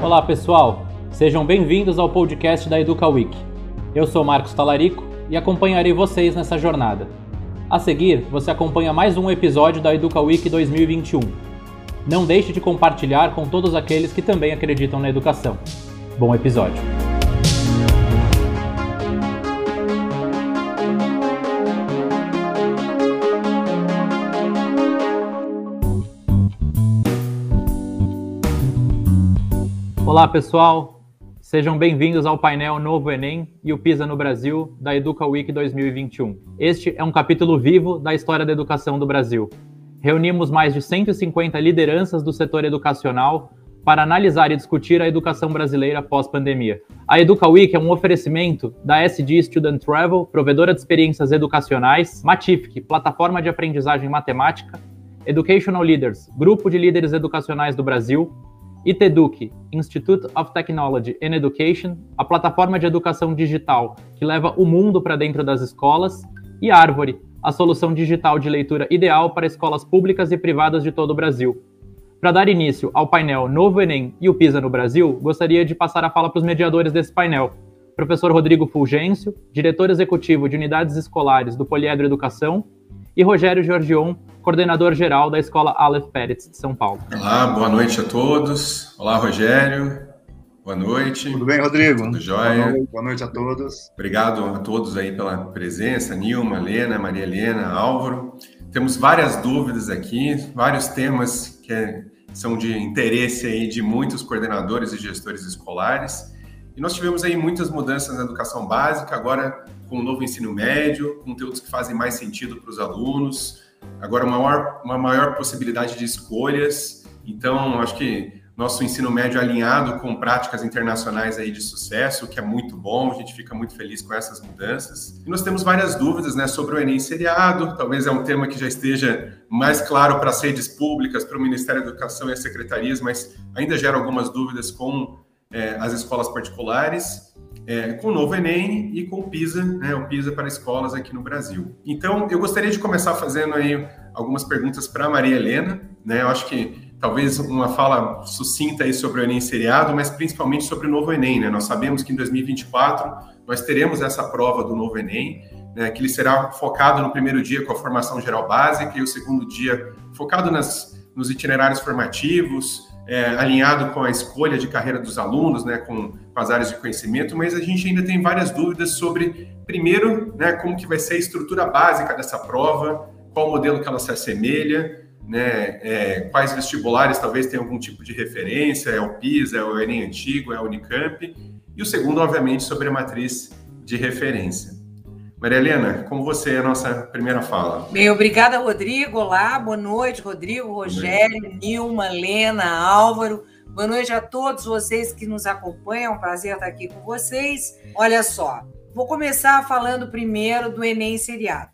Olá pessoal, sejam bem-vindos ao podcast da Educa Week. Eu sou Marcos Talarico e acompanharei vocês nessa jornada. A seguir, você acompanha mais um episódio da Educa Week 2021. Não deixe de compartilhar com todos aqueles que também acreditam na educação. Bom episódio! Olá, pessoal. Sejam bem-vindos ao painel Novo Enem e o PISA no Brasil da Educa Week 2021. Este é um capítulo vivo da história da educação do Brasil. Reunimos mais de 150 lideranças do setor educacional para analisar e discutir a educação brasileira pós-pandemia. A Educa Week é um oferecimento da SD Student Travel, provedora de experiências educacionais, Matific, plataforma de aprendizagem matemática, Educational Leaders, grupo de líderes educacionais do Brasil, ITEDUC, Institute of Technology and Education, a plataforma de educação digital que leva o mundo para dentro das escolas, e Árvore, a solução digital de leitura ideal para escolas públicas e privadas de todo o Brasil. Para dar início ao painel Novo Enem e o PISA no Brasil, gostaria de passar a fala para os mediadores desse painel. Professor Rodrigo Fulgêncio, diretor executivo de unidades escolares do Poliedro Educação, e Rogério Georgion, coordenador geral da Escola Aleph Peretz de São Paulo. Olá, boa noite a todos. Olá, Rogério. Boa noite. Tudo bem, Rodrigo? Tudo jóia? Boa noite, boa noite a todos. Obrigado a todos aí pela presença, Nilma, Helena, Maria Helena, Álvaro. Temos várias dúvidas aqui, vários temas que são de interesse aí de muitos coordenadores e gestores escolares. E nós tivemos aí muitas mudanças na educação básica, agora com o novo ensino médio, conteúdos que fazem mais sentido para os alunos, agora uma maior, uma maior possibilidade de escolhas. Então, acho que nosso ensino médio alinhado com práticas internacionais aí de sucesso, o que é muito bom, a gente fica muito feliz com essas mudanças. E nós temos várias dúvidas né, sobre o Enem seriado, talvez é um tema que já esteja mais claro para as redes públicas, para o Ministério da Educação e as secretarias, mas ainda gera algumas dúvidas com é, as escolas particulares é, com o novo Enem e com o PISA, né, o PISA para escolas aqui no Brasil. Então, eu gostaria de começar fazendo aí algumas perguntas para a Maria Helena, né, eu acho que talvez uma fala sucinta aí sobre o Enem seriado, mas principalmente sobre o novo Enem, né, nós sabemos que em 2024 nós teremos essa prova do novo Enem, né, que ele será focado no primeiro dia com a formação geral básica e o segundo dia focado nas, nos itinerários formativos, é, alinhado com a escolha de carreira dos alunos, né, com, com, as áreas de conhecimento, mas a gente ainda tem várias dúvidas sobre, primeiro, né, como que vai ser a estrutura básica dessa prova, qual modelo que ela se assemelha, né, é, quais vestibulares talvez tenham algum tipo de referência, é o PISA, é o Enem Antigo, é o Unicamp, e o segundo, obviamente, sobre a matriz de referência. Maria Helena, com você a nossa primeira fala. Bem, obrigada, Rodrigo. Olá, boa noite, Rodrigo, Rogério, noite. Nilma, Lena, Álvaro. Boa noite a todos vocês que nos acompanham. É um prazer estar aqui com vocês. Olha só, vou começar falando primeiro do Enem Seriado.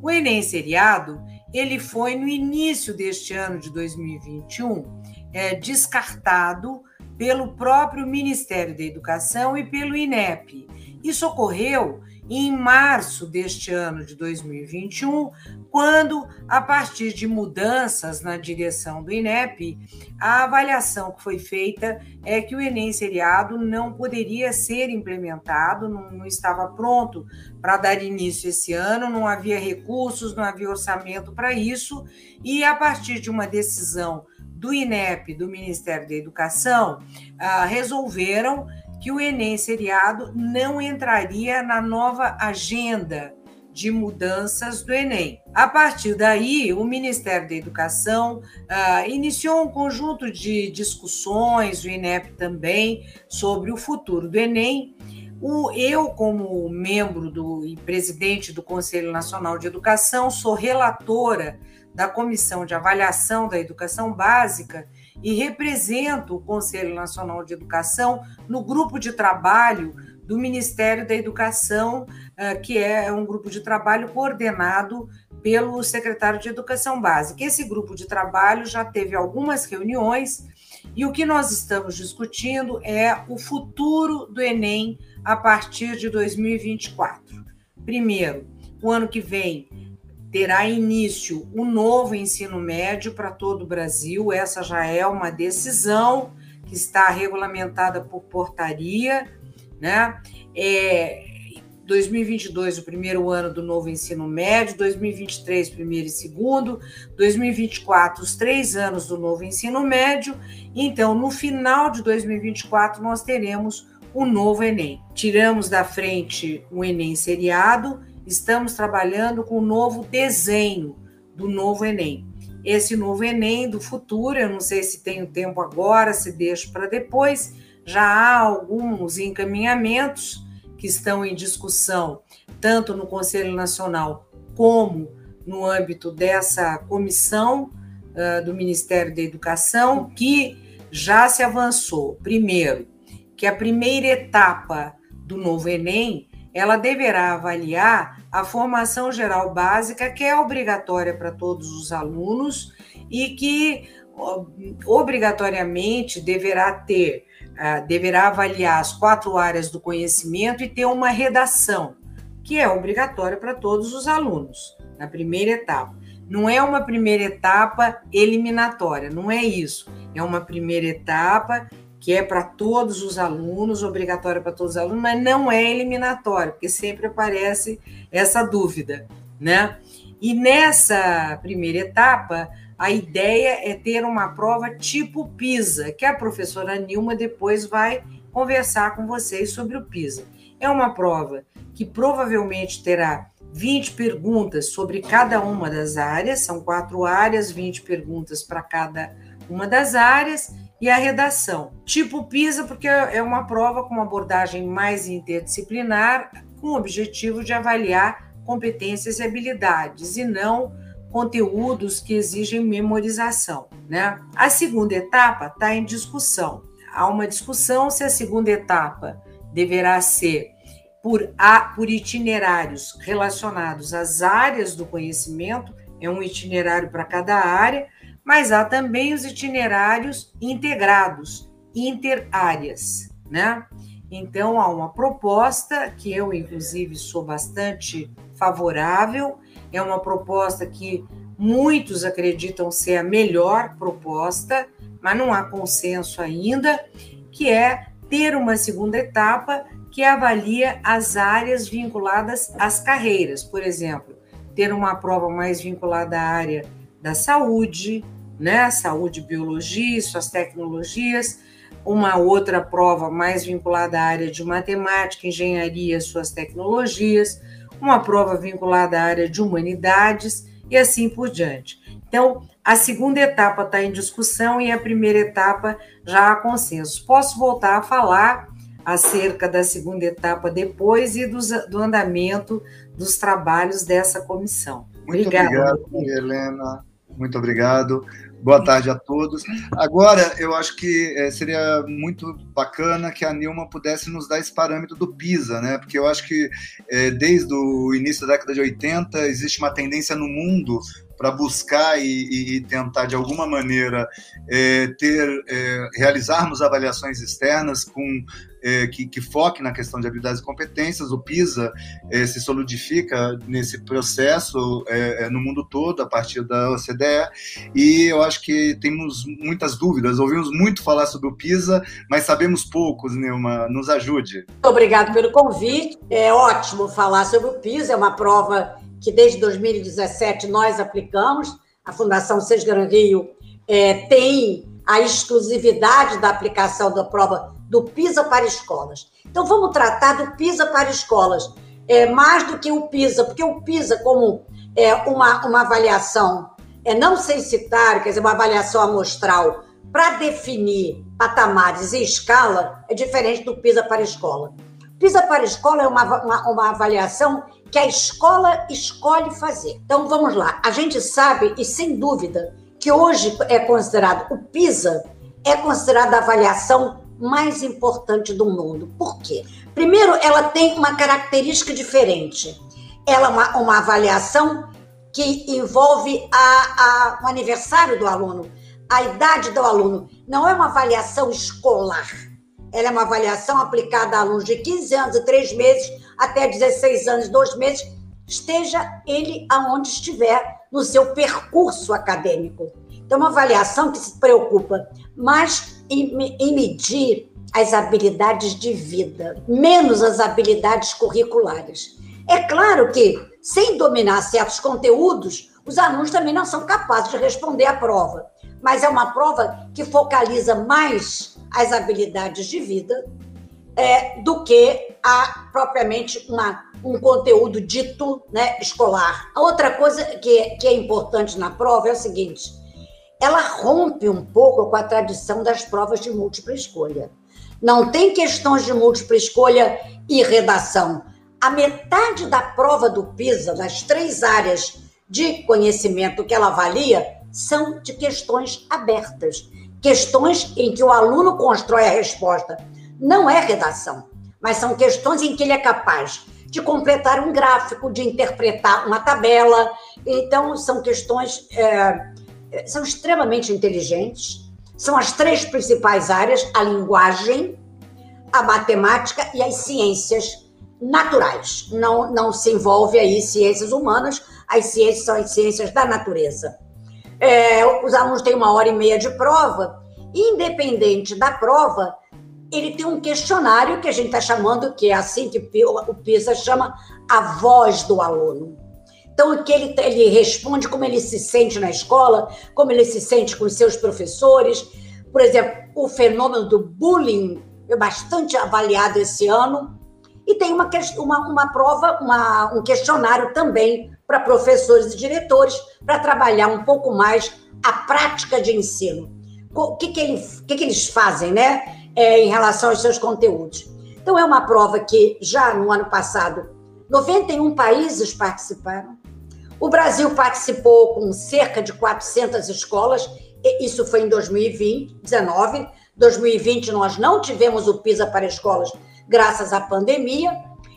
O Enem Seriado, ele foi no início deste ano de 2021 é, descartado pelo próprio Ministério da Educação e pelo INEP. Isso ocorreu em março deste ano de 2021, quando, a partir de mudanças na direção do INEP, a avaliação que foi feita é que o Enem seriado não poderia ser implementado, não, não estava pronto para dar início esse ano, não havia recursos, não havia orçamento para isso, e a partir de uma decisão do INEP, do Ministério da Educação, ah, resolveram que o Enem seriado não entraria na nova agenda de mudanças do Enem. A partir daí, o Ministério da Educação uh, iniciou um conjunto de discussões, o INEP também, sobre o futuro do Enem. O, eu, como membro do, e presidente do Conselho Nacional de Educação, sou relatora da Comissão de Avaliação da Educação Básica e represento o Conselho Nacional de Educação no grupo de trabalho do Ministério da Educação, eh, que é um grupo de trabalho coordenado pelo secretário de Educação Básica. Esse grupo de trabalho já teve algumas reuniões e o que nós estamos discutindo é o futuro do Enem a partir de 2024. Primeiro, o ano que vem terá início o novo ensino médio para todo o Brasil. Essa já é uma decisão que está regulamentada por portaria, né? É, 2022, o primeiro ano do novo ensino médio, 2023, primeiro e segundo, 2024, os três anos do novo ensino médio. Então, no final de 2024, nós teremos o novo Enem. Tiramos da frente o Enem seriado, estamos trabalhando com o novo desenho do novo Enem. Esse novo Enem do futuro, eu não sei se tenho tempo agora, se deixo para depois, já há alguns encaminhamentos que estão em discussão, tanto no Conselho Nacional como no âmbito dessa comissão uh, do Ministério da Educação, que já se avançou. Primeiro, que a primeira etapa do novo Enem ela deverá avaliar a formação geral básica, que é obrigatória para todos os alunos e que obrigatoriamente deverá ter uh, deverá avaliar as quatro áreas do conhecimento e ter uma redação, que é obrigatória para todos os alunos, na primeira etapa. Não é uma primeira etapa eliminatória, não é isso. É uma primeira etapa que é para todos os alunos, obrigatória para todos os alunos, mas não é eliminatória, porque sempre aparece essa dúvida, né? E nessa primeira etapa, a ideia é ter uma prova tipo PISA, que a professora Nilma depois vai conversar com vocês sobre o PISA. É uma prova que provavelmente terá 20 perguntas sobre cada uma das áreas, são quatro áreas, 20 perguntas para cada uma das áreas, e a redação. Tipo PISA, porque é uma prova com uma abordagem mais interdisciplinar, com o objetivo de avaliar competências e habilidades, e não conteúdos que exigem memorização. Né? A segunda etapa está em discussão. Há uma discussão se a segunda etapa deverá ser por, a, por itinerários relacionados às áreas do conhecimento, é um itinerário para cada área, mas há também os itinerários integrados, interáreas, né? Então há uma proposta que eu inclusive sou bastante favorável, é uma proposta que muitos acreditam ser a melhor proposta, mas não há consenso ainda, que é ter uma segunda etapa que avalia as áreas vinculadas às carreiras. Por exemplo, ter uma prova mais vinculada à área da saúde, né? Saúde, biologia suas tecnologias, uma outra prova mais vinculada à área de matemática, engenharia suas tecnologias, uma prova vinculada à área de humanidades e assim por diante. Então, a segunda etapa está em discussão e a primeira etapa já há consenso. Posso voltar a falar acerca da segunda etapa depois e dos, do andamento dos trabalhos dessa comissão. Muito obrigado, Helena. Muito obrigado. Boa tarde a todos. Agora, eu acho que é, seria muito bacana que a Nilma pudesse nos dar esse parâmetro do PISA, né? Porque eu acho que é, desde o início da década de 80 existe uma tendência no mundo para buscar e, e, tentar de alguma maneira é, ter é, realizarmos avaliações externas com é, que, que, foque na questão de habilidades e competências. O PISA é, se solidifica nesse processo é, é, no mundo todo a partir da OCDE e eu acho que temos muitas dúvidas. Ouvimos muito falar sobre o PISA, mas sabemos poucos. Nilma, nos ajude. Muito obrigado pelo convite. É ótimo falar sobre o PISA. É uma prova que desde 2017 nós aplicamos. A Fundação Sesgaran Rio é, tem a exclusividade da aplicação da prova do PISA para escolas. Então, vamos tratar do PISA para escolas, é, mais do que o PISA, porque o PISA, como é, uma, uma avaliação é, não censitária, quer dizer, uma avaliação amostral, para definir patamares e escala, é diferente do PISA para escola. PISA para escola é uma, uma, uma avaliação que a escola escolhe fazer. Então vamos lá. A gente sabe, e sem dúvida, que hoje é considerado o PISA, é considerada a avaliação mais importante do mundo. Por quê? Primeiro, ela tem uma característica diferente. Ela é uma, uma avaliação que envolve a, a, o aniversário do aluno, a idade do aluno. Não é uma avaliação escolar. Ela é uma avaliação aplicada a alunos de 15 anos e 3 meses até 16 anos, dois meses, esteja ele aonde estiver no seu percurso acadêmico. Então, uma avaliação que se preocupa mais em, em medir as habilidades de vida, menos as habilidades curriculares. É claro que, sem dominar certos conteúdos, os alunos também não são capazes de responder à prova, mas é uma prova que focaliza mais as habilidades de vida é, do que a propriamente uma, um conteúdo dito né, escolar. A outra coisa que, que é importante na prova é o seguinte: ela rompe um pouco com a tradição das provas de múltipla escolha. Não tem questões de múltipla escolha e redação. A metade da prova do PISA, das três áreas de conhecimento que ela avalia, são de questões abertas. Questões em que o aluno constrói a resposta. Não é redação, mas são questões em que ele é capaz de completar um gráfico, de interpretar uma tabela. Então, são questões. É, são extremamente inteligentes, são as três principais áreas: a linguagem, a matemática e as ciências naturais. Não, não se envolve aí ciências humanas, as ciências são as ciências da natureza. É, os alunos têm uma hora e meia de prova, independente da prova, ele tem um questionário que a gente está chamando, que é assim que o PISA chama a voz do aluno. Então, que ele, ele responde como ele se sente na escola, como ele se sente com os seus professores, por exemplo, o fenômeno do bullying é bastante avaliado esse ano. E tem uma, uma, uma prova, uma, um questionário também para professores e diretores, para trabalhar um pouco mais a prática de ensino. O que, que, ele, que, que eles fazem, né? É, em relação aos seus conteúdos. Então, é uma prova que já no ano passado, 91 países participaram. O Brasil participou com cerca de 400 escolas isso foi em 2020, 19. 2020 nós não tivemos o PISA para escolas graças à pandemia.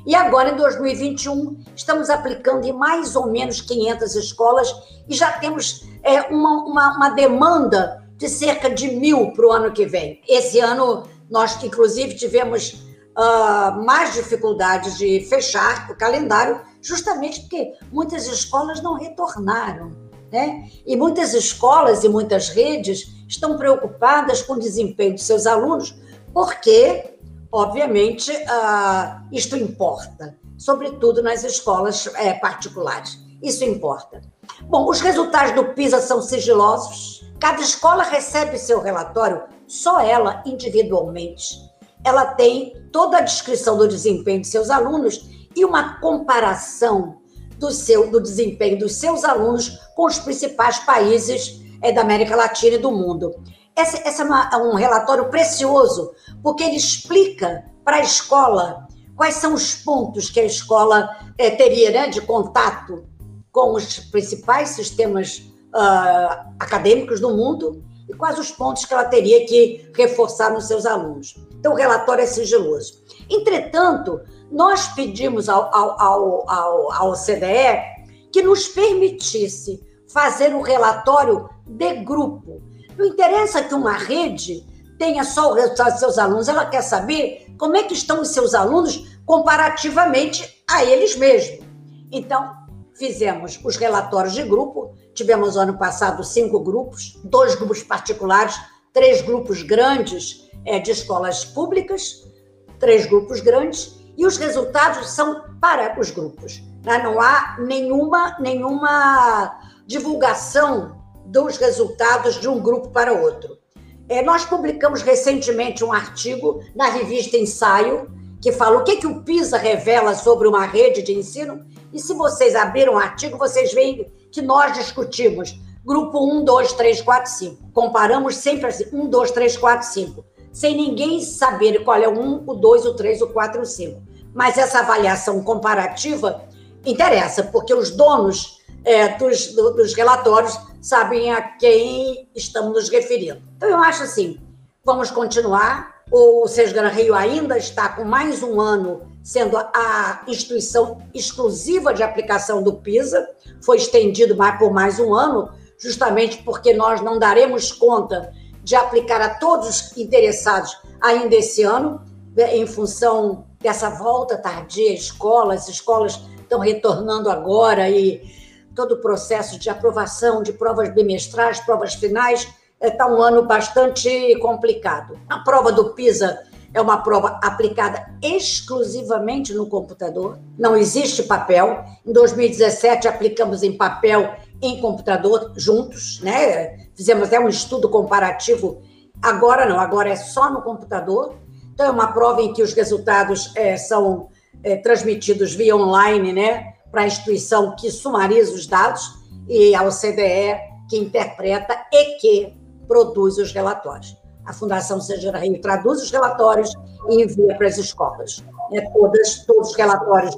E agora, em 2021, estamos aplicando em mais ou menos 500 escolas e já temos é, uma, uma, uma demanda de cerca de mil para o ano que vem. Esse ano, nós, inclusive, tivemos uh, mais dificuldades de fechar o calendário, justamente porque muitas escolas não retornaram. Né? E muitas escolas e muitas redes estão preocupadas com o desempenho de seus alunos, porque, obviamente, uh, isto importa, sobretudo nas escolas é, particulares. Isso importa. Bom, os resultados do PISA são sigilosos. Cada escola recebe seu relatório, só ela individualmente. Ela tem toda a descrição do desempenho de seus alunos e uma comparação do, seu, do desempenho dos seus alunos com os principais países é, da América Latina e do mundo. Esse, esse é, uma, é um relatório precioso, porque ele explica para a escola quais são os pontos que a escola é, teria né, de contato com os principais sistemas uh, acadêmicos do mundo e quais os pontos que ela teria que reforçar nos seus alunos. Então, o relatório é sigiloso. Entretanto, nós pedimos ao, ao, ao, ao, ao CDE que nos permitisse fazer um relatório de grupo. Não interessa que uma rede tenha só o resultado dos seus alunos, ela quer saber como é que estão os seus alunos comparativamente a eles mesmos. Então, fizemos os relatórios de grupo, tivemos ano passado cinco grupos, dois grupos particulares, três grupos grandes é, de escolas públicas, três grupos grandes, e os resultados são para os grupos. Né? Não há nenhuma, nenhuma divulgação dos resultados de um grupo para outro. É, nós publicamos recentemente um artigo na revista Ensaio, que fala o que, que o PISA revela sobre uma rede de ensino. E se vocês abrirem o artigo, vocês veem que nós discutimos grupo 1, 2, 3, 4, 5. Comparamos sempre assim: 1, 2, 3, 4, 5 sem ninguém saber qual é o 1, o 2, o 3, o 4 e o 5. Mas essa avaliação comparativa interessa, porque os donos é, dos, dos relatórios sabem a quem estamos nos referindo. Então, eu acho assim, vamos continuar. O Sesgan Rio ainda está com mais um ano sendo a instituição exclusiva de aplicação do PISA, foi estendido por mais um ano, justamente porque nós não daremos conta de aplicar a todos os interessados ainda esse ano, né, em função dessa volta tardia à escola, as escolas estão retornando agora e todo o processo de aprovação de provas bimestrais, provas finais, está um ano bastante complicado. A prova do PISA é uma prova aplicada exclusivamente no computador, não existe papel. Em 2017, aplicamos em papel em computador juntos, né? Fizemos até um estudo comparativo. Agora não, agora é só no computador. Então, é uma prova em que os resultados é, são é, transmitidos via online, né? Para a instituição que sumariza os dados e ao CDE que interpreta e que produz os relatórios. A Fundação Seja Rio traduz os relatórios e envia para as escolas. Né? Todas, todos os relatórios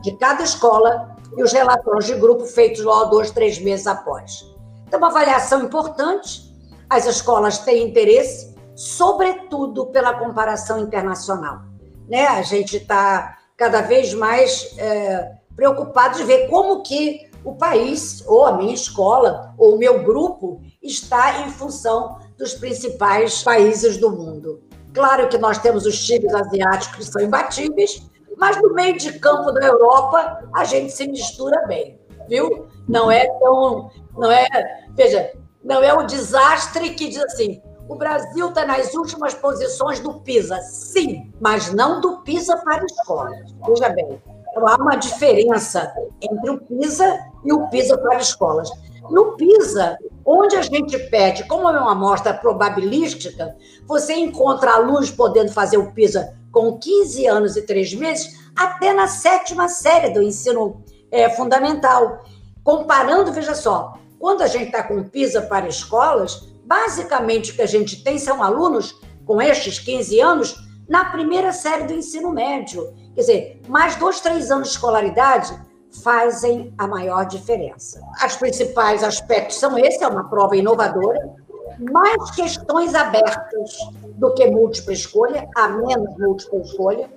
de cada escola e os relatórios de grupo feitos logo dois, três meses após. Então, uma avaliação importante. As escolas têm interesse, sobretudo pela comparação internacional. Né? A gente está cada vez mais é, preocupado de ver como que o país, ou a minha escola, ou o meu grupo, está em função dos principais países do mundo. Claro que nós temos os times asiáticos que são imbatíveis, mas no meio de campo da Europa a gente se mistura bem, viu? Não é tão, não é, veja, não é um desastre que diz assim, o Brasil está nas últimas posições do PISA, sim, mas não do PISA para escolas. Veja bem, então, há uma diferença entre o PISA e o PISA para escolas. No PISA, onde a gente pede, como é uma amostra probabilística, você encontra alunos podendo fazer o PISA com 15 anos e 3 meses até na sétima série do ensino é, fundamental. Comparando, veja só, quando a gente está com PISA para escolas, basicamente o que a gente tem são alunos com estes 15 anos na primeira série do ensino médio. Quer dizer, mais dois, três anos de escolaridade fazem a maior diferença. Os principais aspectos são esses, é uma prova inovadora, mais questões abertas do que múltipla escolha, a menos múltipla escolha.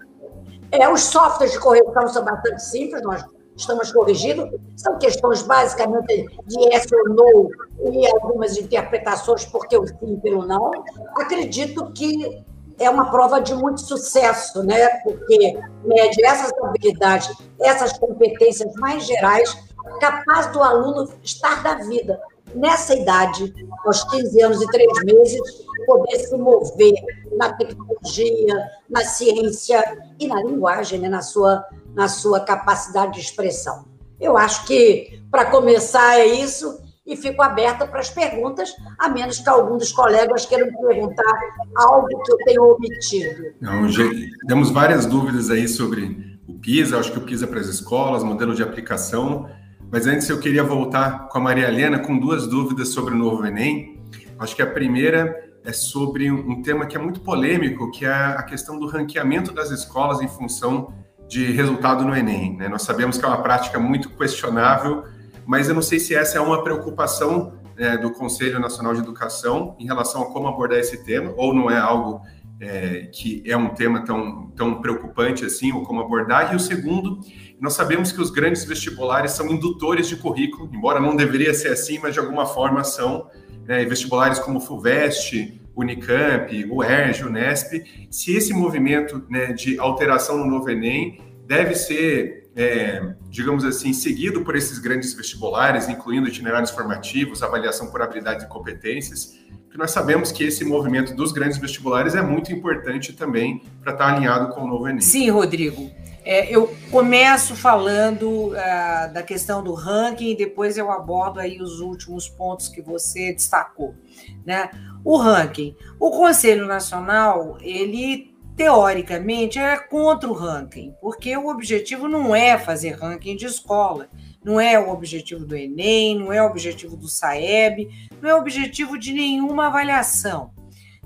É, os softwares de correção são bastante simples, nós estamos corrigindo. São questões basicamente de yes ou no e algumas interpretações porque o sim pelo não. Acredito que é uma prova de muito sucesso, né? Porque mede essas habilidades, essas competências mais gerais, capaz do aluno estar da vida nessa idade, aos 15 anos e 3 meses, poder se mover na tecnologia, na ciência e na linguagem, né? na, sua, na sua capacidade de expressão. Eu acho que, para começar, é isso e fico aberta para as perguntas, a menos que algum dos colegas queiram perguntar algo que eu tenho omitido. Não, temos várias dúvidas aí sobre o PISA, acho que o PISA para as escolas, modelo de aplicação, mas antes eu queria voltar com a Maria Helena com duas dúvidas sobre o novo Enem. Acho que a primeira é sobre um tema que é muito polêmico, que é a questão do ranqueamento das escolas em função de resultado no Enem. Né? Nós sabemos que é uma prática muito questionável, mas eu não sei se essa é uma preocupação é, do Conselho Nacional de Educação em relação a como abordar esse tema, ou não é algo é, que é um tema tão, tão preocupante assim, ou como abordar. E o segundo, nós sabemos que os grandes vestibulares são indutores de currículo, embora não deveria ser assim, mas de alguma forma são. Né, vestibulares como FUVEST, Unicamp, o ERJ, o Nesp, se esse movimento né, de alteração no novo Enem deve ser é, digamos assim, seguido por esses grandes vestibulares, incluindo itinerários formativos, avaliação por habilidades e competências, que nós sabemos que esse movimento dos grandes vestibulares é muito importante também para estar alinhado com o novo Enem. Sim, Rodrigo. É, eu começo falando uh, da questão do ranking e depois eu abordo aí os últimos pontos que você destacou. Né? O ranking. O Conselho Nacional, ele teoricamente, é contra o ranking, porque o objetivo não é fazer ranking de escola, não é o objetivo do Enem, não é o objetivo do SAEB, não é o objetivo de nenhuma avaliação.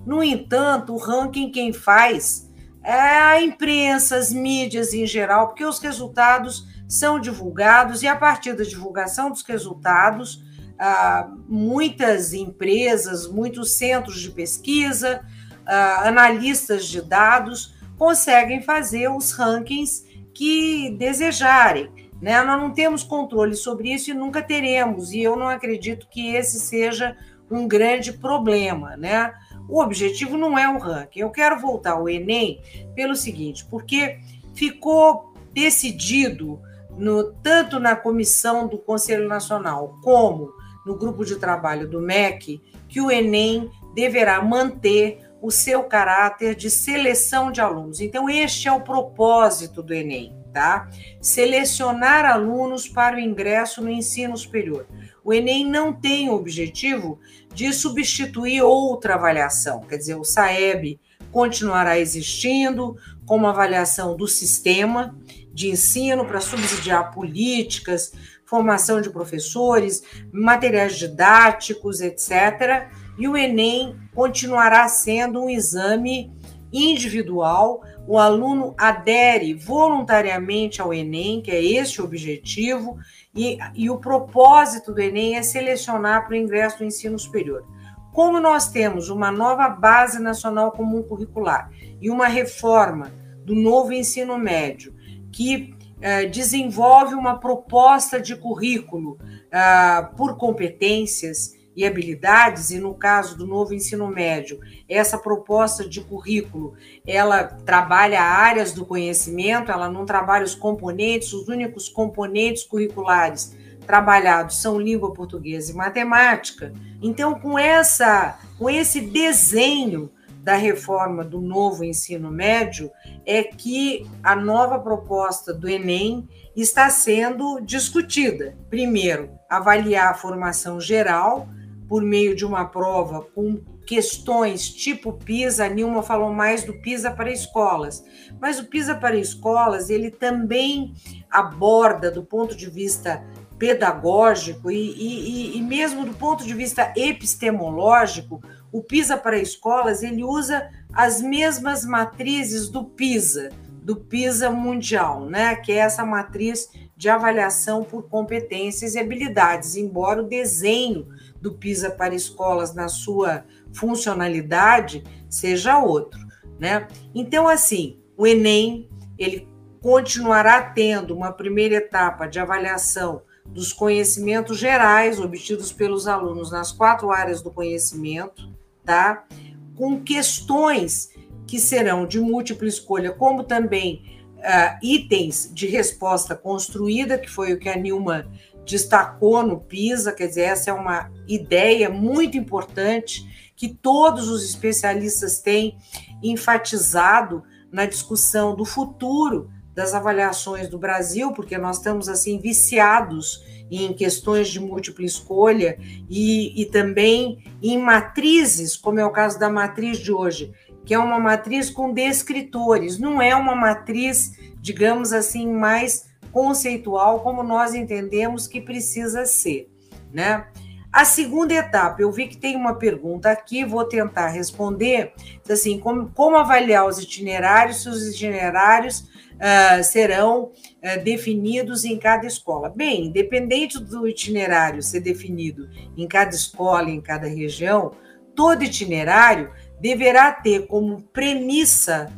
No entanto, o ranking quem faz é a imprensa, as mídias em geral, porque os resultados são divulgados e a partir da divulgação dos resultados, ah, muitas empresas, muitos centros de pesquisa, uh, analistas de dados conseguem fazer os rankings que desejarem. Né? Nós não temos controle sobre isso e nunca teremos, e eu não acredito que esse seja um grande problema. Né? O objetivo não é o ranking. Eu quero voltar ao Enem pelo seguinte, porque ficou decidido no, tanto na comissão do Conselho Nacional como no grupo de trabalho do MEC que o Enem deverá manter o seu caráter de seleção de alunos. Então, este é o propósito do Enem, tá? Selecionar alunos para o ingresso no ensino superior. O Enem não tem o objetivo de substituir outra avaliação, quer dizer, o SAEB continuará existindo como avaliação do sistema de ensino para subsidiar políticas, formação de professores, materiais didáticos, etc e o Enem continuará sendo um exame individual. O aluno adere voluntariamente ao Enem, que é este o objetivo, e, e o propósito do Enem é selecionar para o ingresso no ensino superior. Como nós temos uma nova Base Nacional Comum Curricular e uma reforma do novo ensino médio, que eh, desenvolve uma proposta de currículo ah, por competências e habilidades, e no caso do novo ensino médio, essa proposta de currículo, ela trabalha áreas do conhecimento, ela não trabalha os componentes, os únicos componentes curriculares trabalhados são língua portuguesa e matemática. Então, com essa, com esse desenho da reforma do novo ensino médio, é que a nova proposta do Enem está sendo discutida. Primeiro, avaliar a formação geral, por meio de uma prova com questões tipo PISA, a Nilma falou mais do PISA para escolas, mas o PISA para escolas ele também aborda do ponto de vista pedagógico e, e, e mesmo do ponto de vista epistemológico, o PISA para escolas ele usa as mesmas matrizes do PISA, do PISA mundial, né? Que é essa matriz de avaliação por competências e habilidades, embora o desenho do PISA para escolas na sua funcionalidade seja outro, né? Então, assim, o Enem ele continuará tendo uma primeira etapa de avaliação dos conhecimentos gerais obtidos pelos alunos nas quatro áreas do conhecimento, tá? Com questões que serão de múltipla escolha, como também uh, itens de resposta construída, que foi o que a Nilma destacou no PISA, quer dizer, essa é uma ideia muito importante que todos os especialistas têm enfatizado na discussão do futuro das avaliações do Brasil, porque nós estamos assim viciados em questões de múltipla escolha e, e também em matrizes, como é o caso da matriz de hoje, que é uma matriz com descritores, não é uma matriz, digamos assim, mais conceitual como nós entendemos que precisa ser, né? A segunda etapa, eu vi que tem uma pergunta aqui, vou tentar responder. Assim, como, como avaliar os itinerários, se os itinerários uh, serão uh, definidos em cada escola? Bem, independente do itinerário ser definido em cada escola, em cada região, todo itinerário deverá ter como premissa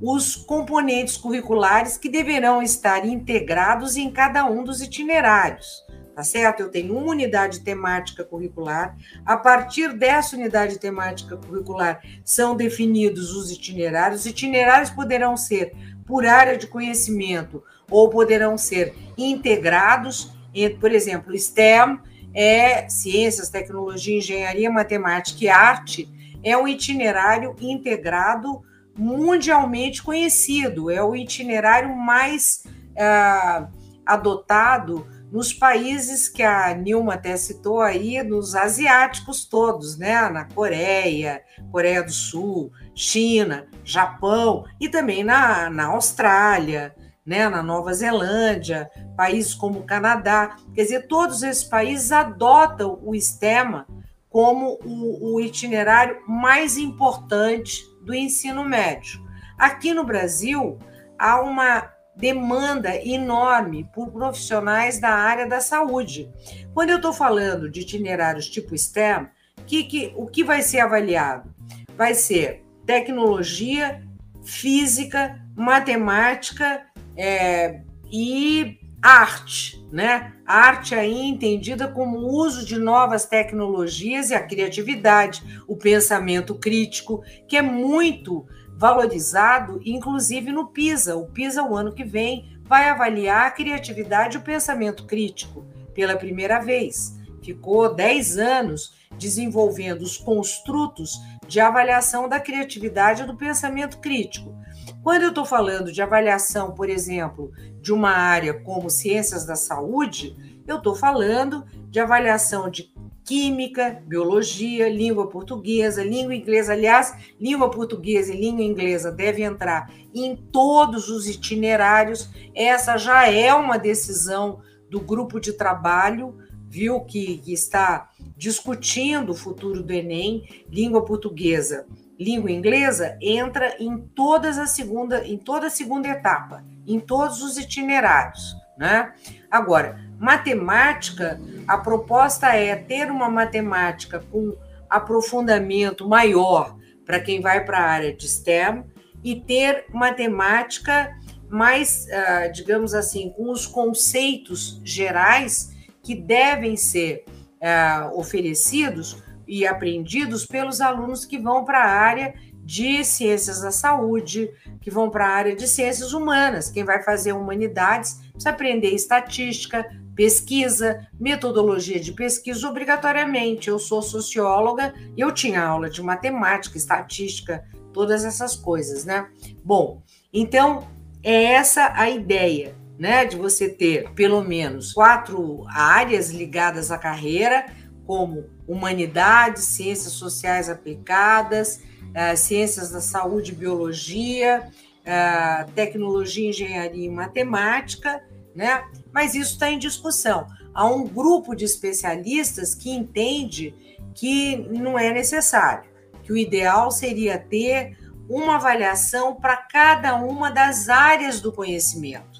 os componentes curriculares que deverão estar integrados em cada um dos itinerários. Tá certo? Eu tenho uma unidade temática curricular. A partir dessa unidade temática curricular são definidos os itinerários. Os itinerários poderão ser por área de conhecimento ou poderão ser integrados, por exemplo, STEM é ciências, tecnologia, engenharia, matemática e arte, é um itinerário integrado mundialmente conhecido, é o itinerário mais uh, adotado nos países que a Nilma até citou aí, nos asiáticos todos, né? Na Coreia, Coreia do Sul, China, Japão e também na, na Austrália, né? Na Nova Zelândia, países como o Canadá. Quer dizer, todos esses países adotam o STEMA como o, o itinerário mais importante do ensino médio. Aqui no Brasil, há uma demanda enorme por profissionais da área da saúde. Quando eu estou falando de itinerários tipo STEM, que, que, o que vai ser avaliado? Vai ser tecnologia, física, matemática é, e arte, né? arte aí entendida como o uso de novas tecnologias e a criatividade, o pensamento crítico, que é muito valorizado, inclusive no PISA. O PISA, o ano que vem, vai avaliar a criatividade e o pensamento crítico pela primeira vez. ficou 10 anos desenvolvendo os construtos de avaliação da criatividade e do pensamento crítico. Quando eu estou falando de avaliação, por exemplo, de uma área como ciências da saúde, eu estou falando de avaliação de química, biologia, língua portuguesa, língua inglesa. Aliás, língua portuguesa e língua inglesa devem entrar em todos os itinerários. Essa já é uma decisão do grupo de trabalho, viu, que, que está discutindo o futuro do Enem, língua portuguesa, língua inglesa, entra em todas a segunda, em toda a segunda etapa, em todos os itinerários, né? Agora, matemática, a proposta é ter uma matemática com aprofundamento maior para quem vai para a área de STEM e ter matemática mais, ah, digamos assim, com os conceitos gerais que devem ser ah, oferecidos e aprendidos pelos alunos que vão para a área de ciências da saúde, que vão para a área de ciências humanas. Quem vai fazer humanidades precisa aprender estatística, pesquisa, metodologia de pesquisa obrigatoriamente. Eu sou socióloga e eu tinha aula de matemática, estatística, todas essas coisas, né? Bom, então é essa a ideia, né? De você ter pelo menos quatro áreas ligadas à carreira, como humanidades, ciências sociais aplicadas, uh, ciências da saúde biologia, uh, tecnologia, engenharia e matemática, né? Mas isso está em discussão. Há um grupo de especialistas que entende que não é necessário, que o ideal seria ter uma avaliação para cada uma das áreas do conhecimento.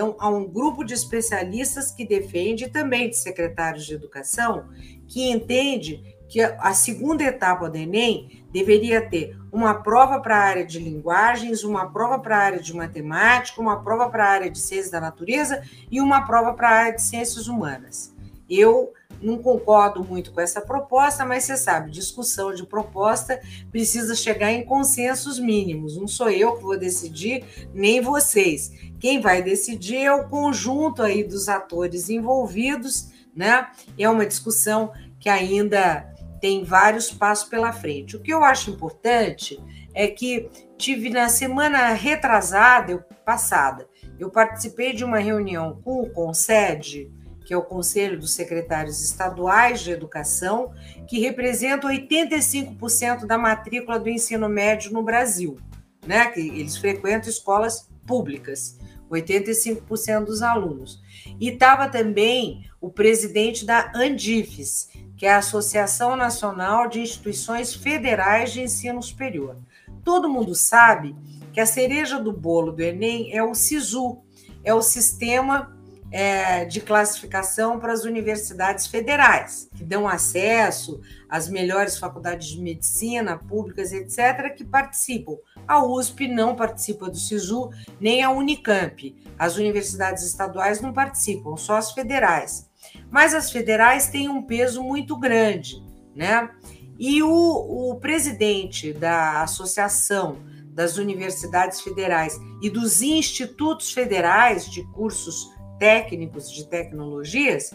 Então, há um grupo de especialistas que defende, também de secretários de educação, que entende que a segunda etapa do Enem deveria ter uma prova para a área de linguagens, uma prova para a área de matemática, uma prova para a área de ciências da natureza e uma prova para a área de ciências humanas. Eu não concordo muito com essa proposta, mas você sabe, discussão de proposta precisa chegar em consensos mínimos. Não sou eu que vou decidir, nem vocês. Quem vai decidir é o conjunto aí dos atores envolvidos, né? É uma discussão que ainda tem vários passos pela frente. O que eu acho importante é que tive na semana retrasada, passada, eu participei de uma reunião com o CONSED, que é o Conselho dos Secretários Estaduais de Educação, que representa 85% da matrícula do ensino médio no Brasil, né? Que eles frequentam escolas públicas, 85% dos alunos. E estava também o presidente da Andifes, que é a Associação Nacional de Instituições Federais de Ensino Superior. Todo mundo sabe que a cereja do bolo do Enem é o SISU, é o Sistema é, de classificação para as universidades federais, que dão acesso às melhores faculdades de medicina públicas, etc., que participam. A USP não participa do SISU, nem a Unicamp. As universidades estaduais não participam, só as federais. Mas as federais têm um peso muito grande, né? E o, o presidente da Associação das Universidades Federais e dos Institutos Federais de Cursos técnicos de tecnologias,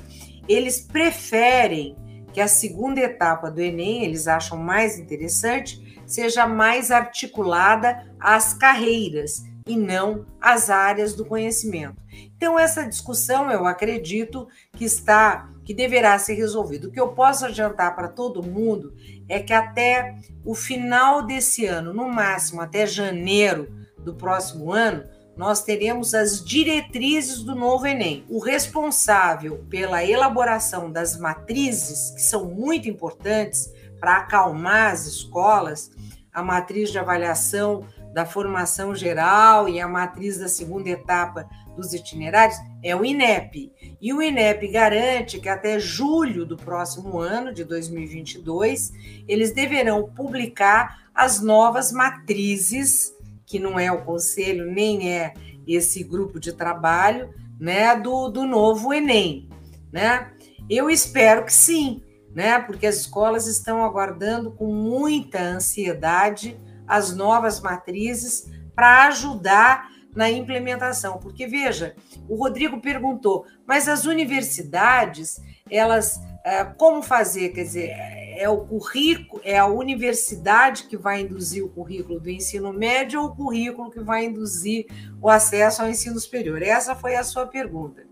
eles preferem que a segunda etapa do Enem, eles acham mais interessante, seja mais articulada às carreiras e não às áreas do conhecimento. Então essa discussão, eu acredito que está que deverá ser resolvida. O que eu posso adiantar para todo mundo é que até o final desse ano, no máximo até janeiro do próximo ano, nós teremos as diretrizes do novo Enem. O responsável pela elaboração das matrizes, que são muito importantes para acalmar as escolas, a matriz de avaliação da formação geral e a matriz da segunda etapa dos itinerários, é o INEP. E o INEP garante que até julho do próximo ano, de 2022, eles deverão publicar as novas matrizes que não é o conselho, nem é esse grupo de trabalho, né, do, do novo Enem, né? Eu espero que sim, né? Porque as escolas estão aguardando com muita ansiedade as novas matrizes para ajudar na implementação. Porque veja, o Rodrigo perguntou, mas as universidades elas é, como fazer? Quer dizer, é o currículo, é a universidade que vai induzir o currículo do ensino médio ou o currículo que vai induzir o acesso ao ensino superior? Essa foi a sua pergunta.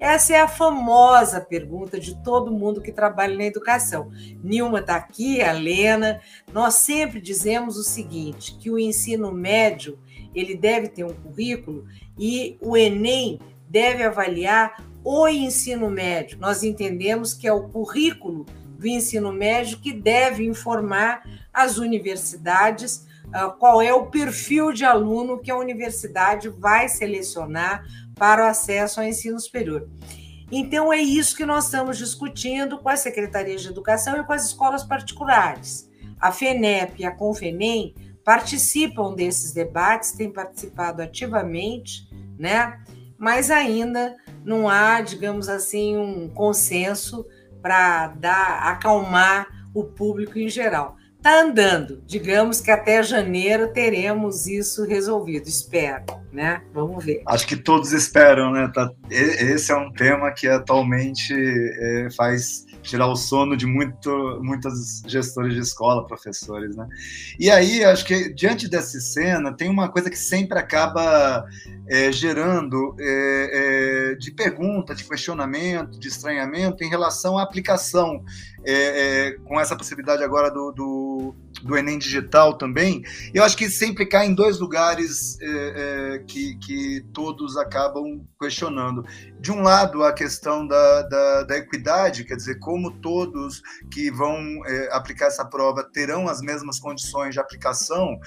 Essa é a famosa pergunta de todo mundo que trabalha na educação. Nilma está aqui, a Lena. Nós sempre dizemos o seguinte: que o ensino médio ele deve ter um currículo e o Enem deve avaliar o ensino médio. Nós entendemos que é o currículo do ensino médio que deve informar as universidades uh, qual é o perfil de aluno que a universidade vai selecionar para o acesso ao ensino superior. Então, é isso que nós estamos discutindo com a Secretaria de Educação e com as escolas particulares. A FENEP e a CONFENEM participam desses debates, têm participado ativamente, né? mas ainda não há, digamos assim, um consenso para dar acalmar o público em geral. Está andando, digamos que até janeiro teremos isso resolvido, espero, né? Vamos ver. Acho que todos esperam, né? Tá, esse é um tema que atualmente é, faz tirar o sono de muito, muitos gestores de escola, professores, né? E aí, acho que diante dessa cena, tem uma coisa que sempre acaba é, gerando é, é, de pergunta, de questionamento, de estranhamento em relação à aplicação, é, é, com essa possibilidade agora do, do, do, Enem digital também. Eu acho que sempre cai em dois lugares é, que, que todos acabam questionando. De um lado, a questão da, da, da equidade, quer dizer, como todos que vão aplicar essa prova terão as mesmas condições de aplicação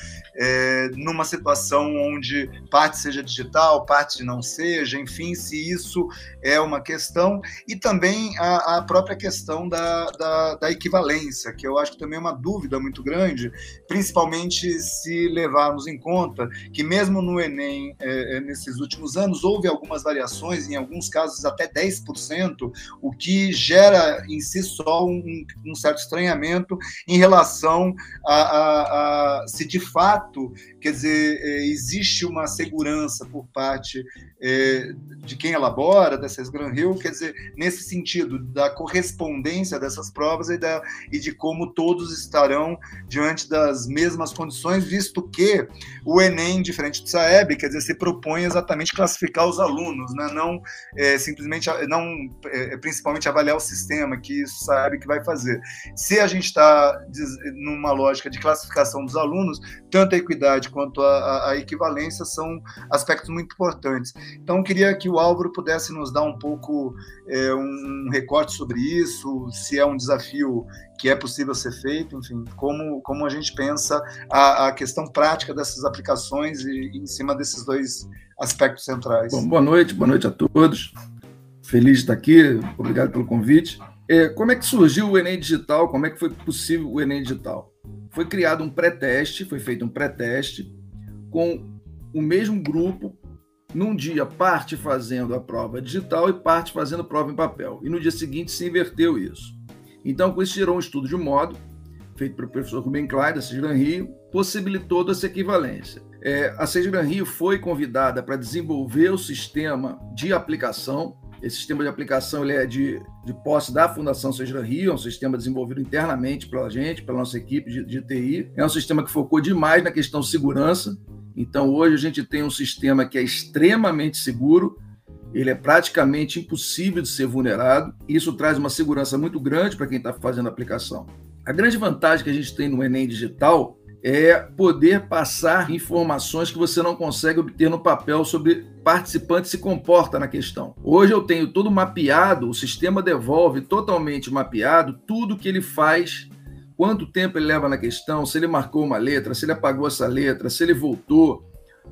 numa situação onde parte seja digital digital, parte não seja, enfim, se isso é uma questão, e também a, a própria questão da, da, da, equivalência, que eu acho que também é uma dúvida muito grande, principalmente se levarmos em conta que mesmo no Enem, é, é nesses últimos anos, houve algumas variações, em alguns casos até 10%, o que gera em si só um, um certo estranhamento em relação a, a, a se de fato, quer dizer, é, existe uma segurança por parte é, de quem elabora, dessas Grand Hill, quer dizer, nesse sentido da correspondência dessas provas e, da, e de como todos estarão diante das mesmas condições, visto que o Enem, diferente do SAEB, quer dizer, se propõe exatamente classificar os alunos, né? não é, simplesmente, não é, principalmente avaliar o sistema, que isso sabe que vai fazer. Se a gente está numa lógica de classificação dos alunos, tanto a equidade quanto a, a equivalência são aspectos muito importantes. Então, queria que o Álvaro pudesse nos dar um pouco é, um recorte sobre isso, se é um desafio que é possível ser feito, enfim, como, como a gente pensa a, a questão prática dessas aplicações e, em cima desses dois aspectos centrais. Bom, boa noite, boa noite a todos. Feliz de estar aqui, obrigado pelo convite. É, como é que surgiu o Enem Digital? Como é que foi possível o Enem Digital? Foi criado um pré-teste, foi feito um pré-teste com o mesmo grupo num dia parte fazendo a prova digital e parte fazendo prova em papel. E no dia seguinte se inverteu isso. Então, com isso, gerou um estudo de modo, feito pelo professor Rubem Klein, da Cisgran Rio, possibilitou essa equivalência. É, a Cisgran Rio foi convidada para desenvolver o sistema de aplicação. Esse sistema de aplicação ele é de, de posse da Fundação Cisgran Rio, é um sistema desenvolvido internamente pela gente, pela nossa equipe de, de TI. É um sistema que focou demais na questão segurança, então, hoje a gente tem um sistema que é extremamente seguro, ele é praticamente impossível de ser vulnerado, e isso traz uma segurança muito grande para quem está fazendo a aplicação. A grande vantagem que a gente tem no Enem Digital é poder passar informações que você não consegue obter no papel sobre participante se comporta na questão. Hoje eu tenho tudo mapeado, o sistema devolve totalmente mapeado tudo que ele faz quanto tempo ele leva na questão, se ele marcou uma letra, se ele apagou essa letra, se ele voltou.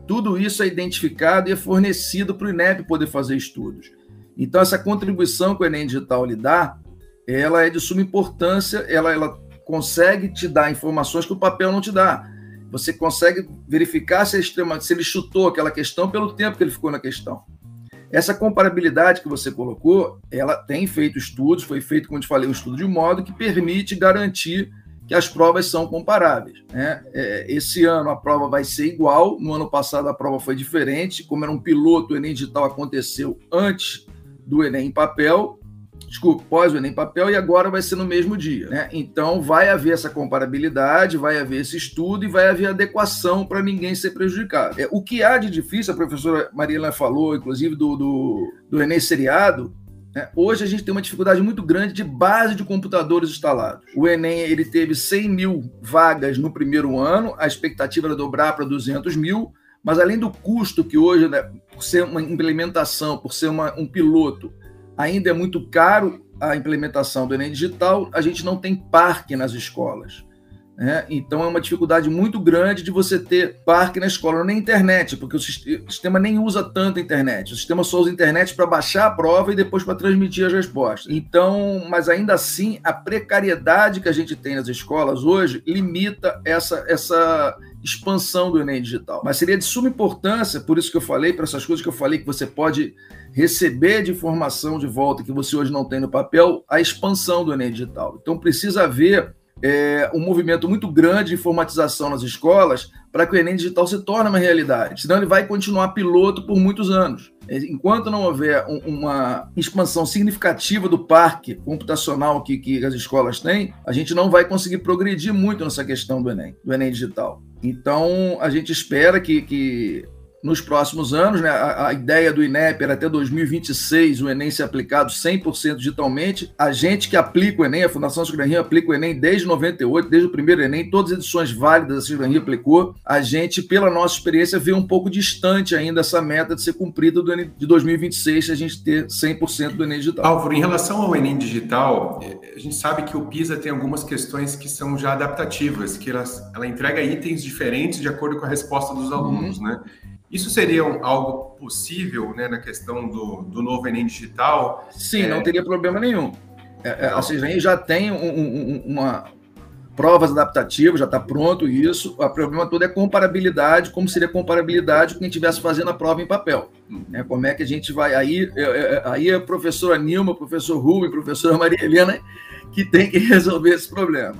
Tudo isso é identificado e é fornecido para o INEP poder fazer estudos. Então, essa contribuição que o Enem Digital lhe dá, ela é de suma importância, ela, ela consegue te dar informações que o papel não te dá. Você consegue verificar se, é extrema, se ele chutou aquela questão pelo tempo que ele ficou na questão. Essa comparabilidade que você colocou, ela tem feito estudos, foi feito, como te falei, um estudo de modo que permite garantir que as provas são comparáveis. Né? É, esse ano a prova vai ser igual, no ano passado a prova foi diferente, como era um piloto, o Enem Digital aconteceu antes do Enem em papel, desculpa, pós o Enem papel e agora vai ser no mesmo dia. Né? Então vai haver essa comparabilidade, vai haver esse estudo e vai haver adequação para ninguém ser prejudicado. É, o que há de difícil, a professora Mariela falou, inclusive, do, do, do Enem seriado? Hoje a gente tem uma dificuldade muito grande de base de computadores instalados. O Enem ele teve 100 mil vagas no primeiro ano, a expectativa era dobrar para 200 mil, mas além do custo que hoje, né, por ser uma implementação, por ser uma, um piloto, ainda é muito caro a implementação do Enem Digital, a gente não tem parque nas escolas. Né? Então é uma dificuldade muito grande de você ter parque na escola, nem internet, porque o sistema nem usa tanto a internet. O sistema só usa a internet para baixar a prova e depois para transmitir as respostas. Então, mas ainda assim, a precariedade que a gente tem nas escolas hoje limita essa, essa expansão do Enem digital. Mas seria de suma importância, por isso que eu falei, para essas coisas que eu falei, que você pode receber de informação de volta que você hoje não tem no papel, a expansão do Enem digital. Então precisa haver é, um movimento muito grande de informatização nas escolas para que o Enem digital se torne uma realidade. Senão ele vai continuar piloto por muitos anos. Enquanto não houver um, uma expansão significativa do parque computacional que, que as escolas têm, a gente não vai conseguir progredir muito nessa questão do Enem, do Enem digital. Então, a gente espera que, que nos próximos anos, né? A, a, ideia do INEP era até 2026 o Enem ser aplicado 100% digitalmente. A gente que aplica o Enem, a Fundação Rio aplica o Enem desde 98, desde o primeiro Enem, todas as edições válidas a Rio aplicou. A gente, pela nossa experiência, vê um pouco distante ainda essa meta de ser cumprida do Enem de 2026, a gente ter 100% do Enem digital. Álvaro, em relação ao Enem digital, eh, a gente sabe que o PISA tem algumas questões que são já adaptativas, que ela, ela entrega itens diferentes de acordo com a resposta dos alunos, uhum. né? Isso seria algo possível né, na questão do, do novo Enem digital? Sim, é... não teria problema nenhum. É, é a CISVEN já tem um, um, uma provas adaptativas, já está pronto isso. O problema todo é comparabilidade, como seria comparabilidade com quem estivesse fazendo a prova em papel. Né? Como é que a gente vai. Aí, é, é, aí a professora Nilma, professor Rubem, professora Maria Helena, que tem que resolver esse problema.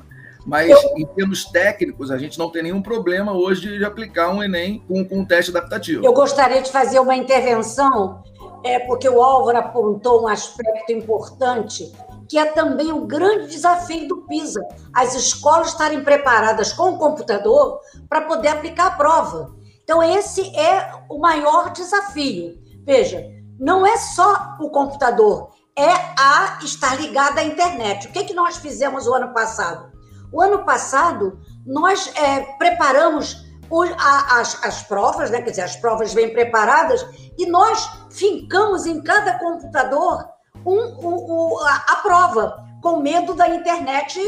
Mas, em termos técnicos, a gente não tem nenhum problema hoje de aplicar um Enem com, com um teste adaptativo. Eu gostaria de fazer uma intervenção, é, porque o Álvaro apontou um aspecto importante, que é também o grande desafio do PISA: as escolas estarem preparadas com o computador para poder aplicar a prova. Então, esse é o maior desafio. Veja, não é só o computador, é a estar ligada à internet. O que, que nós fizemos o ano passado? O ano passado, nós é, preparamos o, a, as, as provas, né? quer dizer, as provas bem preparadas, e nós fincamos em cada computador um, um, um, a, a, prova, com medo da internet,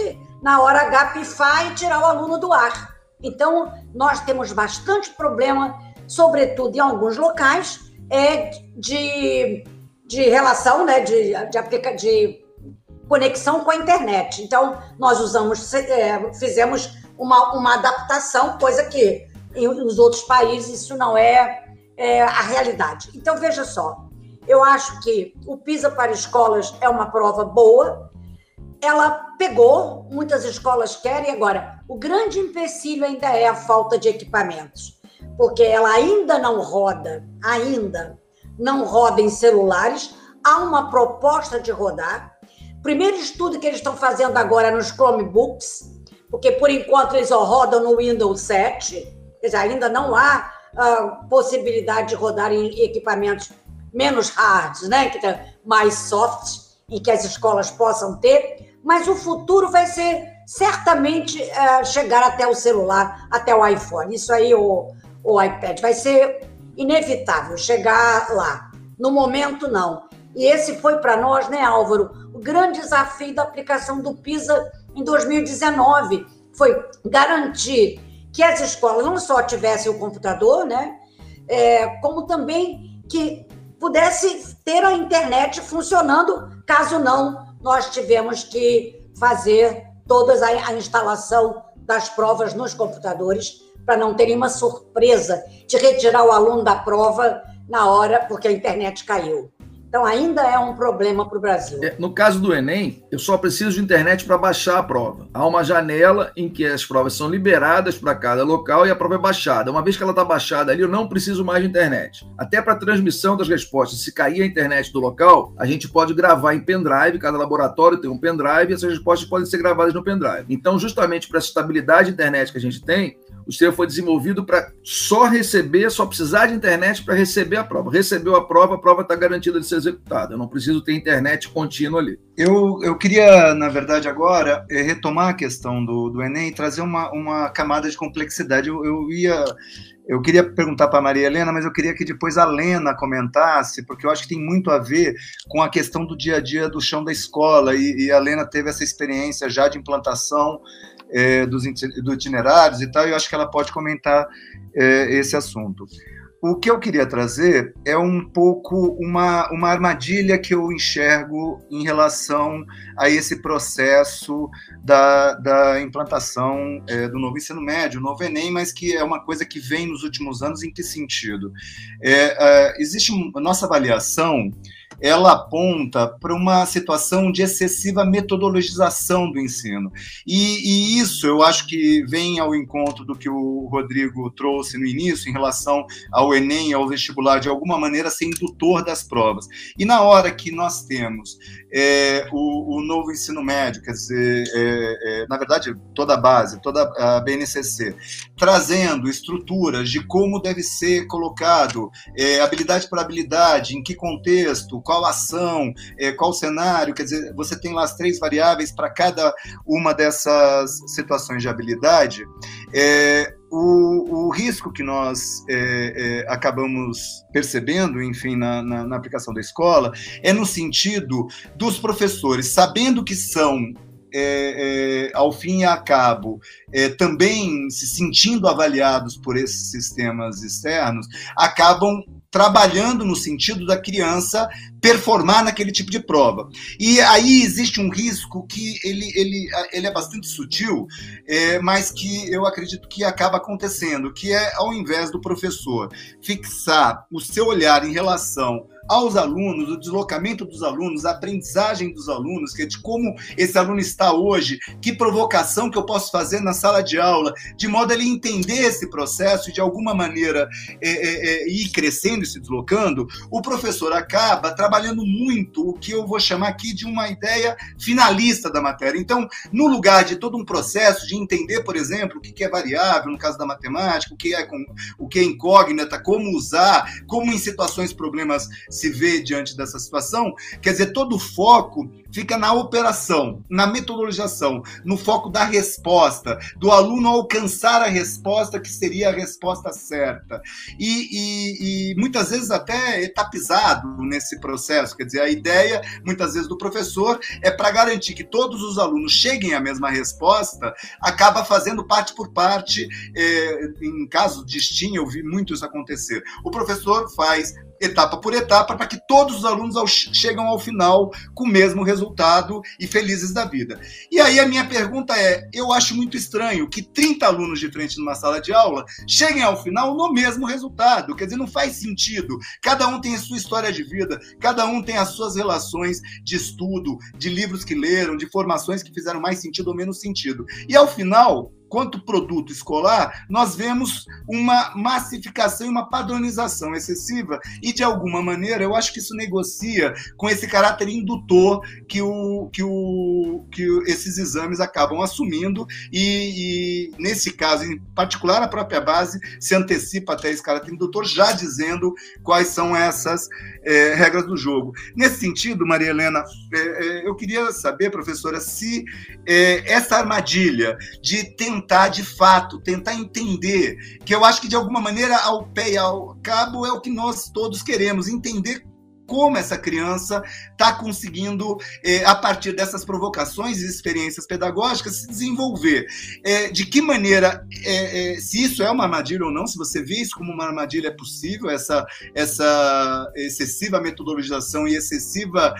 na hora H, e tirar o aluno do ar. Então, nós temos bastante problema, sobretudo em alguns locais, é, de, de relação, né, de, de, aplica, de conexão com a internet. Então, nós usamos, é, fizemos uma, uma adaptação, coisa que em, nos outros países isso não é, é a realidade. Então, veja só, eu acho que o PISA para escolas é uma prova boa, ela pegou, muitas escolas querem, agora, o grande empecilho ainda é a falta de equipamentos, porque ela ainda não roda, ainda não roda em celulares, há uma proposta de rodar, Primeiro estudo que eles estão fazendo agora nos Chromebooks, porque por enquanto eles só rodam no Windows 7, quer dizer, ainda não há uh, possibilidade de rodar em equipamentos menos hards, né, que mais softs, em que as escolas possam ter, mas o futuro vai ser certamente uh, chegar até o celular, até o iPhone, isso aí, o, o iPad, vai ser inevitável chegar lá. No momento, não. E esse foi para nós, né, Álvaro, o grande desafio da aplicação do PISA em 2019 foi garantir que as escolas não só tivessem o computador, né, é, como também que pudesse ter a internet funcionando, caso não, nós tivemos que fazer toda a, a instalação das provas nos computadores para não ter uma surpresa de retirar o aluno da prova na hora porque a internet caiu. Então, ainda é um problema para o Brasil. É, no caso do Enem, eu só preciso de internet para baixar a prova. Há uma janela em que as provas são liberadas para cada local e a prova é baixada. Uma vez que ela está baixada ali, eu não preciso mais de internet. Até para transmissão das respostas, se cair a internet do local, a gente pode gravar em pendrive, cada laboratório tem um pendrive e essas respostas podem ser gravadas no pendrive. Então, justamente para essa estabilidade de internet que a gente tem, o sistema foi desenvolvido para só receber, só precisar de internet para receber a prova. Recebeu a prova, a prova está garantida de ser executada. Eu não preciso ter internet contínua ali. Eu, eu queria, na verdade, agora eh, retomar a questão do, do Enem e trazer uma, uma camada de complexidade. Eu, eu ia. Eu queria perguntar para a Maria Helena, mas eu queria que depois a Lena comentasse, porque eu acho que tem muito a ver com a questão do dia a dia do chão da escola, e, e a Lena teve essa experiência já de implantação é, dos, do itinerários e tal, e eu acho que ela pode comentar é, esse assunto. O que eu queria trazer é um pouco uma, uma armadilha que eu enxergo em relação a esse processo da, da implantação é, do novo ensino médio, o novo Enem, mas que é uma coisa que vem nos últimos anos em que sentido? É, é, existe nossa avaliação ela aponta para uma situação de excessiva metodologização do ensino. E, e, isso eu acho que vem ao encontro do que o Rodrigo trouxe no início em relação ao Enem, ao vestibular, de alguma maneira ser indutor das provas. E na hora que nós temos é, o, o, novo ensino médio, quer dizer, é, é, na verdade, toda a base, toda a BNCC, trazendo estruturas de como deve ser colocado, é, habilidade por habilidade, em que contexto, qual ação, é, qual cenário, quer dizer, você tem lá as três variáveis para cada uma dessas situações de habilidade. É, o, o, risco que nós é, é, acabamos percebendo, enfim, na, na, na, aplicação da escola, é no sentido dos professores, sabendo que são, é, é ao fim e a cabo, é, também se sentindo avaliados por esses sistemas externos, acabam trabalhando no sentido da criança performar naquele tipo de prova. E aí existe um risco que ele, ele, ele é bastante sutil, é, mas que eu acredito que acaba acontecendo, que é ao invés do professor fixar o seu olhar em relação aos alunos, o deslocamento dos alunos, a aprendizagem dos alunos, que é de como esse aluno está hoje, que provocação que eu posso fazer na sala de aula, de modo a ele entender esse processo e de alguma maneira é, é, é, ir crescendo e se deslocando, o professor acaba trabalhando muito o que eu vou chamar aqui de uma ideia finalista da matéria. Então, no lugar de todo um processo de entender, por exemplo, o que é variável no caso da matemática, o que é, o que é incógnita, como usar, como em situações problemas se vê diante dessa situação, quer dizer, todo o foco fica na operação, na metodologização, no foco da resposta, do aluno alcançar a resposta que seria a resposta certa. E, e, e muitas vezes até etapizado nesse processo, quer dizer, a ideia, muitas vezes, do professor é para garantir que todos os alunos cheguem à mesma resposta, acaba fazendo parte por parte. É, em caso de STEAM, eu vi muito isso acontecer. O professor faz etapa por etapa, para que todos os alunos ao, chegam ao final com o mesmo resultado e felizes da vida. E aí a minha pergunta é: eu acho muito estranho que 30 alunos de frente numa sala de aula cheguem ao final no mesmo resultado. Quer dizer, não faz sentido. Cada um tem a sua história de vida, cada um tem as suas relações de estudo, de livros que leram, de formações que fizeram mais sentido ou menos sentido. E ao final, quanto produto escolar, nós vemos uma massificação e uma padronização excessiva e, de alguma maneira, eu acho que isso negocia com esse caráter indutor que, o, que, o, que esses exames acabam assumindo e, e, nesse caso, em particular, a própria base se antecipa até esse caráter indutor, já dizendo quais são essas é, regras do jogo. Nesse sentido, Maria Helena, é, é, eu queria saber, professora, se é, essa armadilha de tentar, de fato, tentar entender, que eu acho que de alguma maneira, ao pé e ao cabo, é o que nós todos queremos, entender como essa criança está conseguindo, é, a partir dessas provocações e experiências pedagógicas, se desenvolver. É, de que maneira, é, se isso é uma armadilha ou não, se você vê isso como uma armadilha, é possível, essa, essa excessiva metodologização e excessiva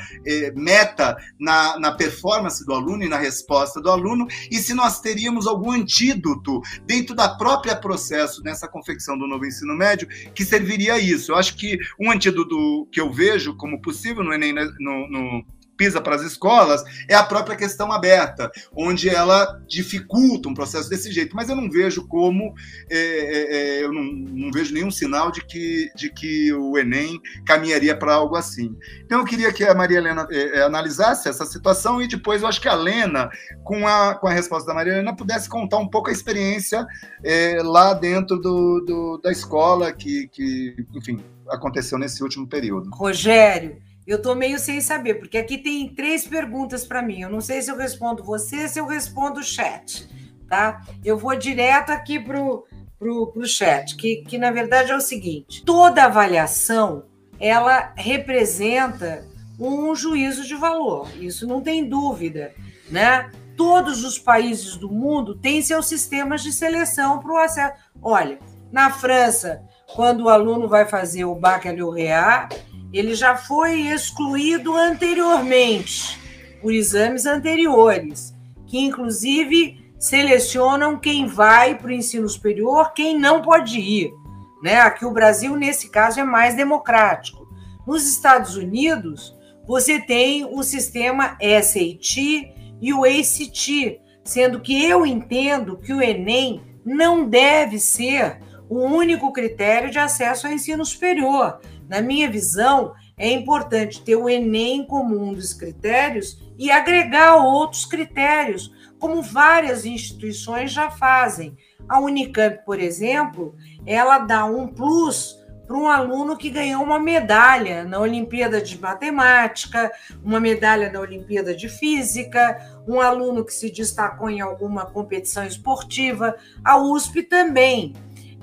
meta na, na performance do aluno e na resposta do aluno, e se nós teríamos algum antídoto dentro da própria processo nessa confecção do novo ensino médio que serviria a isso. Eu acho que um antídoto que eu vejo vejo como possível no Enem, no, no PISA para as escolas é a própria questão aberta, onde ela dificulta um processo desse jeito. Mas eu não vejo como, é, é, é, eu não, não, vejo nenhum sinal de que, de que o Enem caminharia para algo assim. Então eu queria que a Maria Helena é, é, analisasse essa situação e depois eu acho que a Lena, com a, com a resposta da Maria Helena, pudesse contar um pouco a experiência é, lá dentro do, do, da escola que, que, enfim, aconteceu nesse último período. Rogério, eu estou meio sem saber, porque aqui tem três perguntas para mim. Eu não sei se eu respondo você, se eu respondo o chat, tá? Eu vou direto aqui pro pro, pro chat, que, que na verdade é o seguinte: toda avaliação ela representa um juízo de valor. Isso não tem dúvida, né? Todos os países do mundo têm seus sistemas de seleção para o acesso. Olha, na França, quando o aluno vai fazer o baccalaureat, ele já foi excluído anteriormente, por exames anteriores, que inclusive selecionam quem vai para o ensino superior, quem não pode ir. Né? Aqui o Brasil, nesse caso, é mais democrático. Nos Estados Unidos, você tem o sistema SAT e o ACT, sendo que eu entendo que o Enem não deve ser o único critério de acesso ao ensino superior. Na minha visão, é importante ter o Enem como um dos critérios e agregar outros critérios, como várias instituições já fazem. A Unicamp, por exemplo, ela dá um plus para um aluno que ganhou uma medalha na Olimpíada de Matemática, uma medalha na Olimpíada de Física, um aluno que se destacou em alguma competição esportiva. A USP também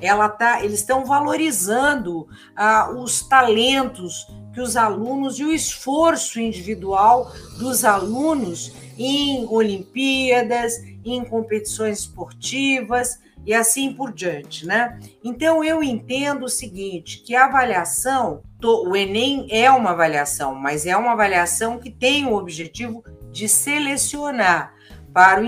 ela tá, eles estão valorizando ah, os talentos que os alunos e o esforço individual dos alunos em Olimpíadas, em competições esportivas e assim por diante, né? Então eu entendo o seguinte, que a avaliação, o Enem é uma avaliação, mas é uma avaliação que tem o objetivo de selecionar para o,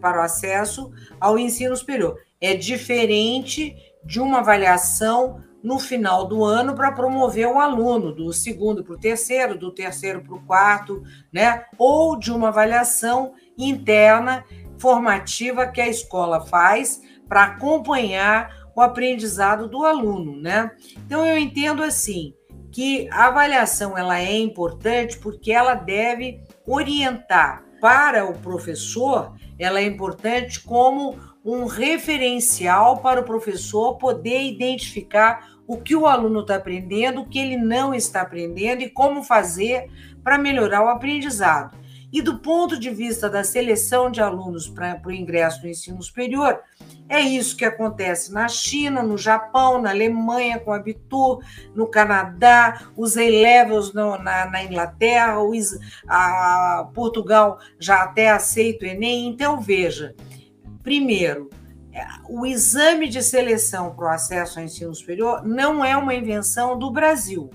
para o acesso ao ensino superior é diferente de uma avaliação no final do ano para promover o aluno, do segundo para o terceiro, do terceiro para o quarto, né? Ou de uma avaliação interna formativa que a escola faz para acompanhar o aprendizado do aluno, né? Então eu entendo assim que a avaliação ela é importante porque ela deve orientar para o professor, ela é importante como um referencial para o professor poder identificar o que o aluno está aprendendo, o que ele não está aprendendo e como fazer para melhorar o aprendizado. E do ponto de vista da seleção de alunos para o ingresso no ensino superior, é isso que acontece na China, no Japão, na Alemanha com a Abitur, no Canadá, os A-levels na, na, Inglaterra, os, a, Portugal já até aceita o Enem. Então, veja, Primeiro, é, o exame de seleção para o acesso ao ensino superior não é uma invenção do Brasil.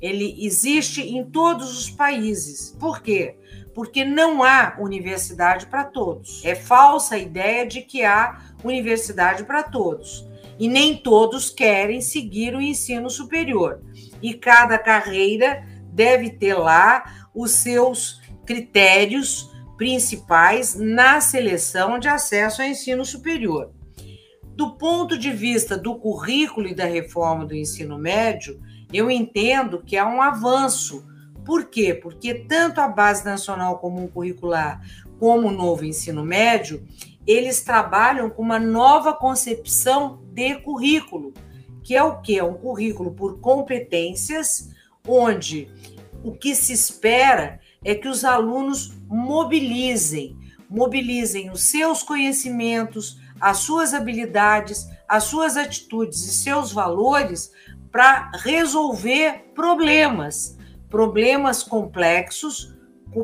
Ele existe em todos os países. Por quê? Porque não há universidade para todos. É falsa a ideia de que há universidade para todos. E nem todos querem seguir o ensino superior. E cada carreira deve ter lá os seus critérios principais na seleção de acesso ao ensino superior. Do ponto de vista do currículo e da reforma do ensino médio, eu entendo que há um avanço. Por quê? Porque tanto a Base Nacional Comum Curricular como o novo ensino médio, eles trabalham com uma nova concepção de currículo, que é o que? É um currículo por competências, onde o que se espera é que os alunos mobilizem, mobilizem os seus conhecimentos, as suas habilidades, as suas atitudes e seus valores para resolver problemas, problemas complexos,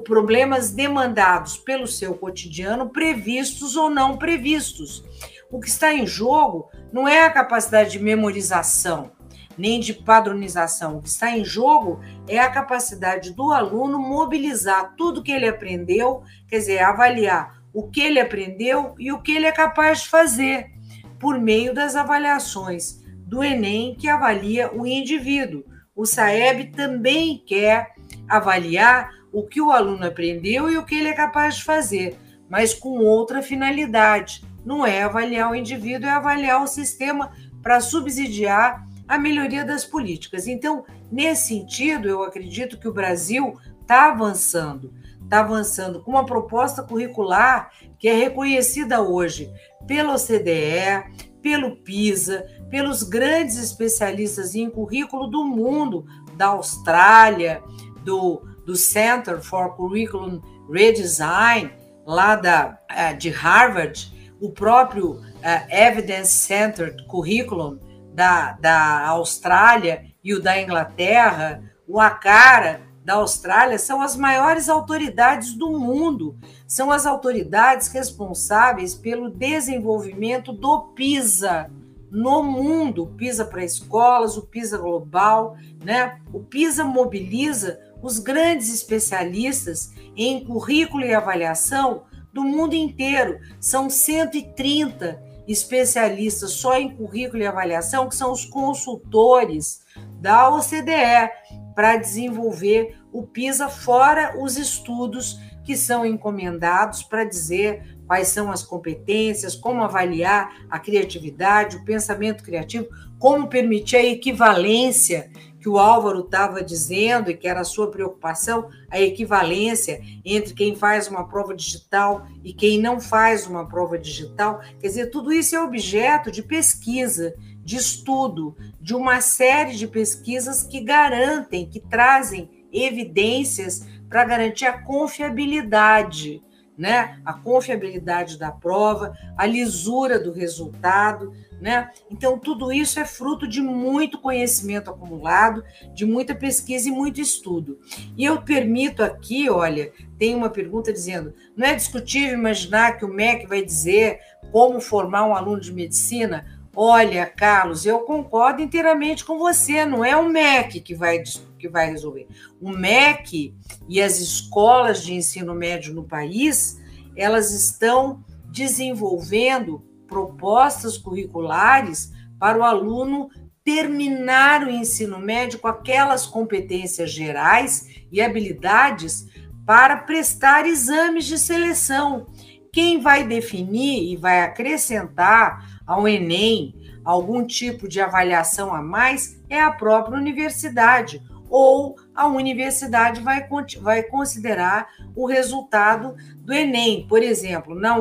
problemas demandados pelo seu cotidiano, previstos ou não previstos. O que está em jogo não é a capacidade de memorização, nem de padronização. O que está em jogo é a capacidade do aluno mobilizar tudo que ele aprendeu, quer dizer, avaliar o que ele aprendeu e o que ele é capaz de fazer por meio das avaliações do Enem, que avalia o indivíduo. o SAEB também quer avaliar o que o aluno aprendeu e o que ele é capaz de fazer, mas com outra finalidade. Não é avaliar o indivíduo, é avaliar o sistema para subsidiar a melhoria das políticas. Então, nesse sentido, eu acredito que o Brasil está avançando, está avançando com uma proposta curricular que é reconhecida hoje pela OCDE, pelo PISA, pelos grandes especialistas em currículo do mundo, da Austrália, do, do Center for Curriculum Redesign, lá da, eh, de Harvard, o próprio uh, Evidence Centered Curriculum da, da Austrália e o da Inglaterra, o ACARA da Austrália, são as maiores autoridades do mundo, são as autoridades responsáveis pelo desenvolvimento do PISA no mundo, o PISA para escolas, o PISA global, né? O PISA mobiliza os grandes especialistas em currículo e avaliação do mundo inteiro. São 130 especialistas só em currículo e avaliação, que são os consultores da OCDE para desenvolver o PISA, fora os estudos que são encomendados para dizer quais são as competências, como avaliar a criatividade, o pensamento criativo, como permitir a equivalência que o Álvaro estava dizendo e que era a sua preocupação, a equivalência entre quem faz uma prova digital e quem não faz uma prova digital. Quer dizer, tudo isso é objeto de pesquisa, de estudo, de uma série de pesquisas que garantem, que trazem evidências para garantir a confiabilidade né? A confiabilidade da prova, a lisura do resultado, né? Então tudo isso é fruto de muito conhecimento acumulado, de muita pesquisa e muito estudo. E eu permito aqui, olha, tem uma pergunta dizendo: não é discutível imaginar que o MEC vai dizer como formar um aluno de medicina? Olha, Carlos, eu concordo inteiramente com você, não é o MEC que vai que vai resolver. O MEC e as escolas de ensino médio no país, elas estão desenvolvendo propostas curriculares para o aluno terminar o ensino médio com aquelas competências gerais e habilidades para prestar exames de seleção. Quem vai definir e vai acrescentar ao Enem algum tipo de avaliação a mais é a própria universidade, ou a universidade vai, vai considerar o resultado do Enem. Por exemplo, na,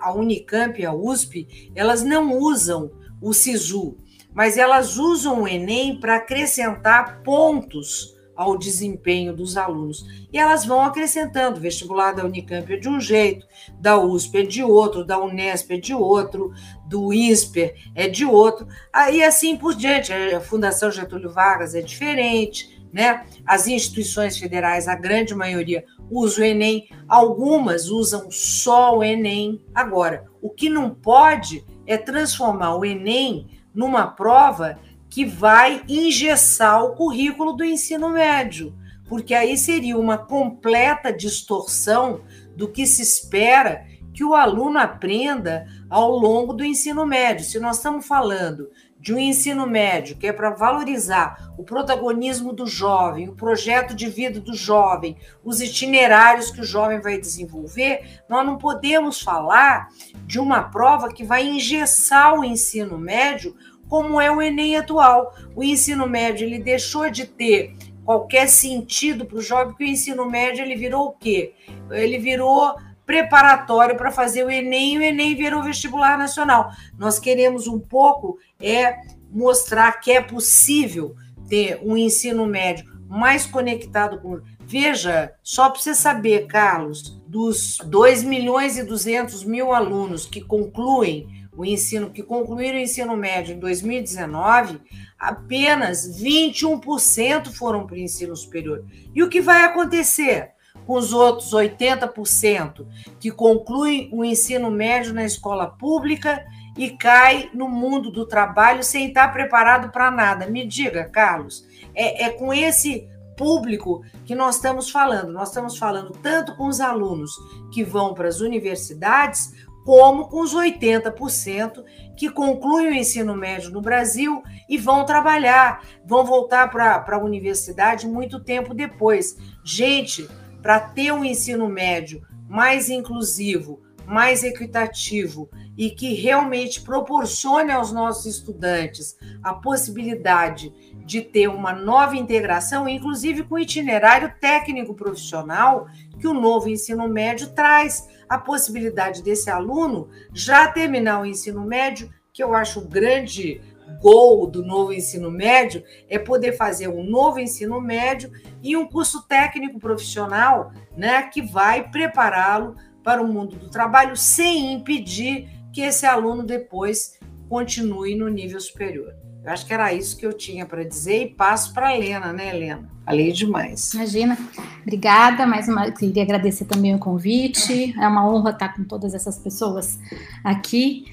a Unicamp e a USP, elas não usam o SISU, mas elas usam o Enem para acrescentar pontos ao desempenho dos alunos. E elas vão acrescentando. O vestibular da Unicamp é de um jeito, da USP é de outro, da Unesp é de outro, do INSPER é de outro, aí assim por diante. A Fundação Getúlio Vargas é diferente, né? As instituições federais, a grande maioria, usa o Enem, algumas usam só o Enem. Agora, o que não pode é transformar o Enem numa prova que vai engessar o currículo do ensino médio, porque aí seria uma completa distorção do que se espera que o aluno aprenda ao longo do ensino médio. Se nós estamos falando de um ensino médio que é para valorizar o protagonismo do jovem, o projeto de vida do jovem, os itinerários que o jovem vai desenvolver, nós não podemos falar de uma prova que vai engessar o ensino médio como é o Enem atual. O ensino médio ele deixou de ter qualquer sentido para o jovem, porque o ensino médio ele virou o quê? Ele virou preparatório para fazer o Enem e o Enem virou vestibular nacional. Nós queremos um pouco é mostrar que é possível ter um ensino médio mais conectado com. Veja, só para você saber, Carlos, dos 2 milhões e 200 mil alunos que concluem o ensino que concluíram o ensino médio em 2019, apenas 21% foram para o ensino superior. E o que vai acontecer com os outros 80% que concluem o ensino médio na escola pública e cai no mundo do trabalho sem estar preparado para nada? Me diga, Carlos, é, é com esse público que nós estamos falando. Nós estamos falando tanto com os alunos que vão para as universidades, como com os 80% que concluem o ensino médio no Brasil e vão trabalhar, vão voltar para a universidade muito tempo depois. Gente, para ter um ensino médio mais inclusivo, mais equitativo e que realmente proporcione aos nossos estudantes a possibilidade de ter uma nova integração, inclusive com itinerário técnico profissional que o novo ensino médio traz. A possibilidade desse aluno já terminar o ensino médio, que eu acho grande gol do novo ensino médio é poder fazer um novo ensino médio e um curso técnico profissional, né, que vai prepará-lo para o mundo do trabalho sem impedir que esse aluno depois continue no nível superior. Eu acho que era isso que eu tinha para dizer e passo para a Helena, né, Helena? Falei demais. Imagina. Obrigada. Mais uma queria agradecer também o convite. É uma honra estar com todas essas pessoas aqui.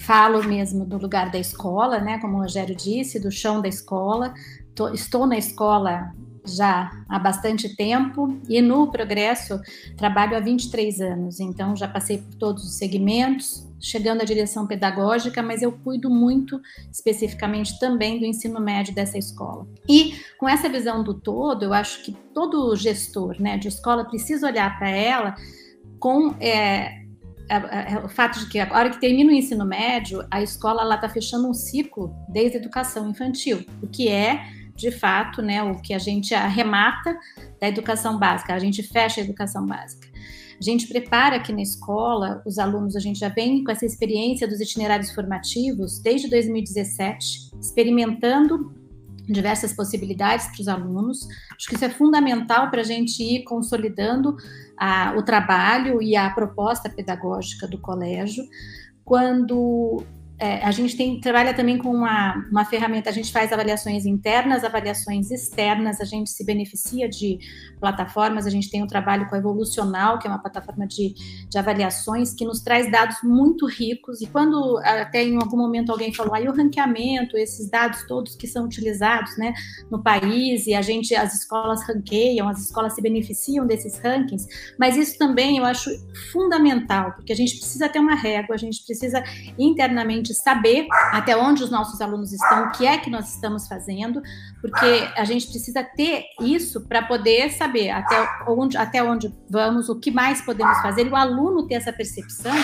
Falo mesmo do lugar da escola, né? Como o Rogério disse, do chão da escola. Tô, estou na escola já há bastante tempo e no Progresso trabalho há 23 anos, então já passei por todos os segmentos, chegando à direção pedagógica, mas eu cuido muito especificamente também do ensino médio dessa escola. E com essa visão do todo, eu acho que todo gestor né, de escola precisa olhar para ela com é, o fato de que a hora que termina o ensino médio, a escola está fechando um ciclo desde a educação infantil, o que é de fato, né, o que a gente arremata da educação básica, a gente fecha a educação básica. A gente prepara aqui na escola, os alunos, a gente já vem com essa experiência dos itinerários formativos desde 2017, experimentando diversas possibilidades para os alunos. Acho que isso é fundamental para a gente ir consolidando a, o trabalho e a proposta pedagógica do colégio. Quando é, a gente tem, trabalha também com uma, uma ferramenta, a gente faz avaliações internas, avaliações externas, a gente se beneficia de plataformas, a gente tem um trabalho com a Evolucional, que é uma plataforma de, de avaliações que nos traz dados muito ricos, e quando até em algum momento alguém falou, aí o ranqueamento, esses dados todos que são utilizados né, no país, e a gente, as escolas ranqueiam, as escolas se beneficiam desses rankings, mas isso também eu acho fundamental, porque a gente precisa ter uma régua, a gente precisa internamente gente saber até onde os nossos alunos estão, o que é que nós estamos fazendo, porque a gente precisa ter isso para poder saber até onde, até onde vamos, o que mais podemos fazer, e o aluno ter essa percepção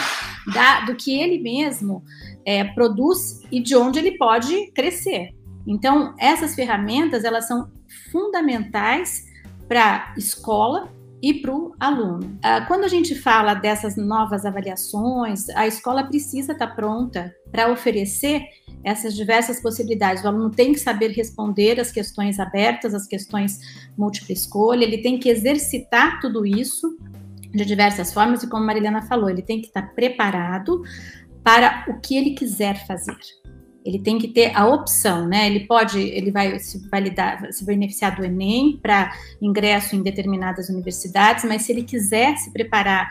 da, do que ele mesmo é, produz e de onde ele pode crescer. Então, essas ferramentas, elas são fundamentais para escola, e para o aluno. Ah, quando a gente fala dessas novas avaliações, a escola precisa estar tá pronta para oferecer essas diversas possibilidades. O aluno tem que saber responder as questões abertas, as questões múltipla escolha, ele tem que exercitar tudo isso de diversas formas, e como a Marilena falou, ele tem que estar tá preparado para o que ele quiser fazer ele tem que ter a opção, né? Ele pode, ele vai se validar, se beneficiar do Enem para ingresso em determinadas universidades, mas se ele quiser se preparar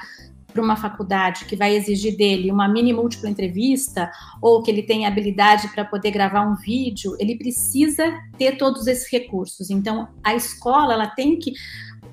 para uma faculdade que vai exigir dele uma mini múltipla entrevista ou que ele tenha habilidade para poder gravar um vídeo, ele precisa ter todos esses recursos. Então, a escola ela tem que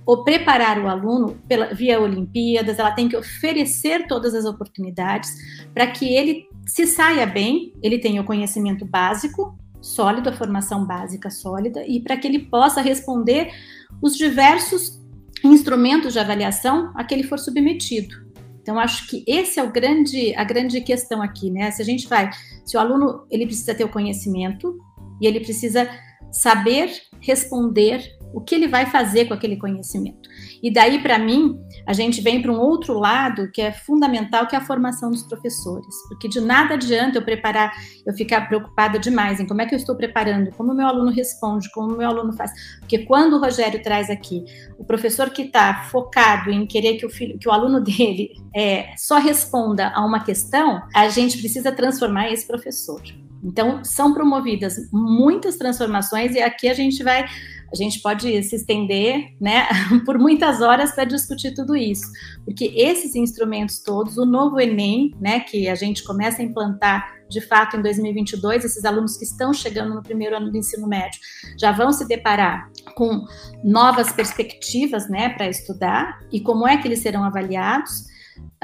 ou preparar o aluno pela, via Olimpíadas, ela tem que oferecer todas as oportunidades para que ele se saia bem, ele tenha o conhecimento básico, sólido, a formação básica sólida, e para que ele possa responder os diversos instrumentos de avaliação a que ele for submetido. Então, acho que esse é o grande, a grande questão aqui, né? Se a gente vai, se o aluno ele precisa ter o conhecimento e ele precisa saber responder o que ele vai fazer com aquele conhecimento. E daí, para mim, a gente vem para um outro lado que é fundamental, que é a formação dos professores. Porque de nada adianta eu preparar, eu ficar preocupada demais em como é que eu estou preparando, como o meu aluno responde, como o meu aluno faz. Porque quando o Rogério traz aqui o professor que está focado em querer que o, filho, que o aluno dele é, só responda a uma questão, a gente precisa transformar esse professor. Então, são promovidas muitas transformações e aqui a gente vai a gente pode se estender né, por muitas horas para discutir tudo isso, porque esses instrumentos todos, o novo Enem, né, que a gente começa a implantar de fato em 2022, esses alunos que estão chegando no primeiro ano do ensino médio já vão se deparar com novas perspectivas né, para estudar e como é que eles serão avaliados.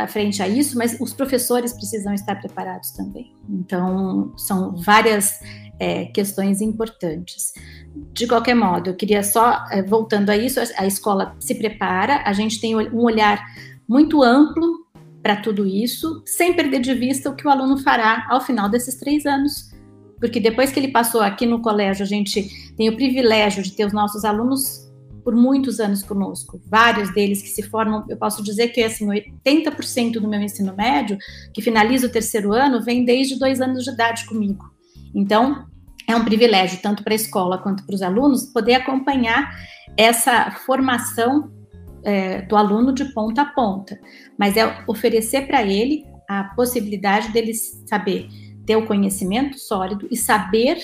Frente a isso, mas os professores precisam estar preparados também. Então, são várias é, questões importantes. De qualquer modo, eu queria só, é, voltando a isso, a escola se prepara, a gente tem um olhar muito amplo para tudo isso, sem perder de vista o que o aluno fará ao final desses três anos. Porque depois que ele passou aqui no colégio, a gente tem o privilégio de ter os nossos alunos por muitos anos conosco, vários deles que se formam, eu posso dizer que assim, 80% do meu ensino médio, que finaliza o terceiro ano, vem desde dois anos de idade comigo. Então, é um privilégio, tanto para a escola quanto para os alunos, poder acompanhar essa formação é, do aluno de ponta a ponta, mas é oferecer para ele a possibilidade dele saber ter o conhecimento sólido e saber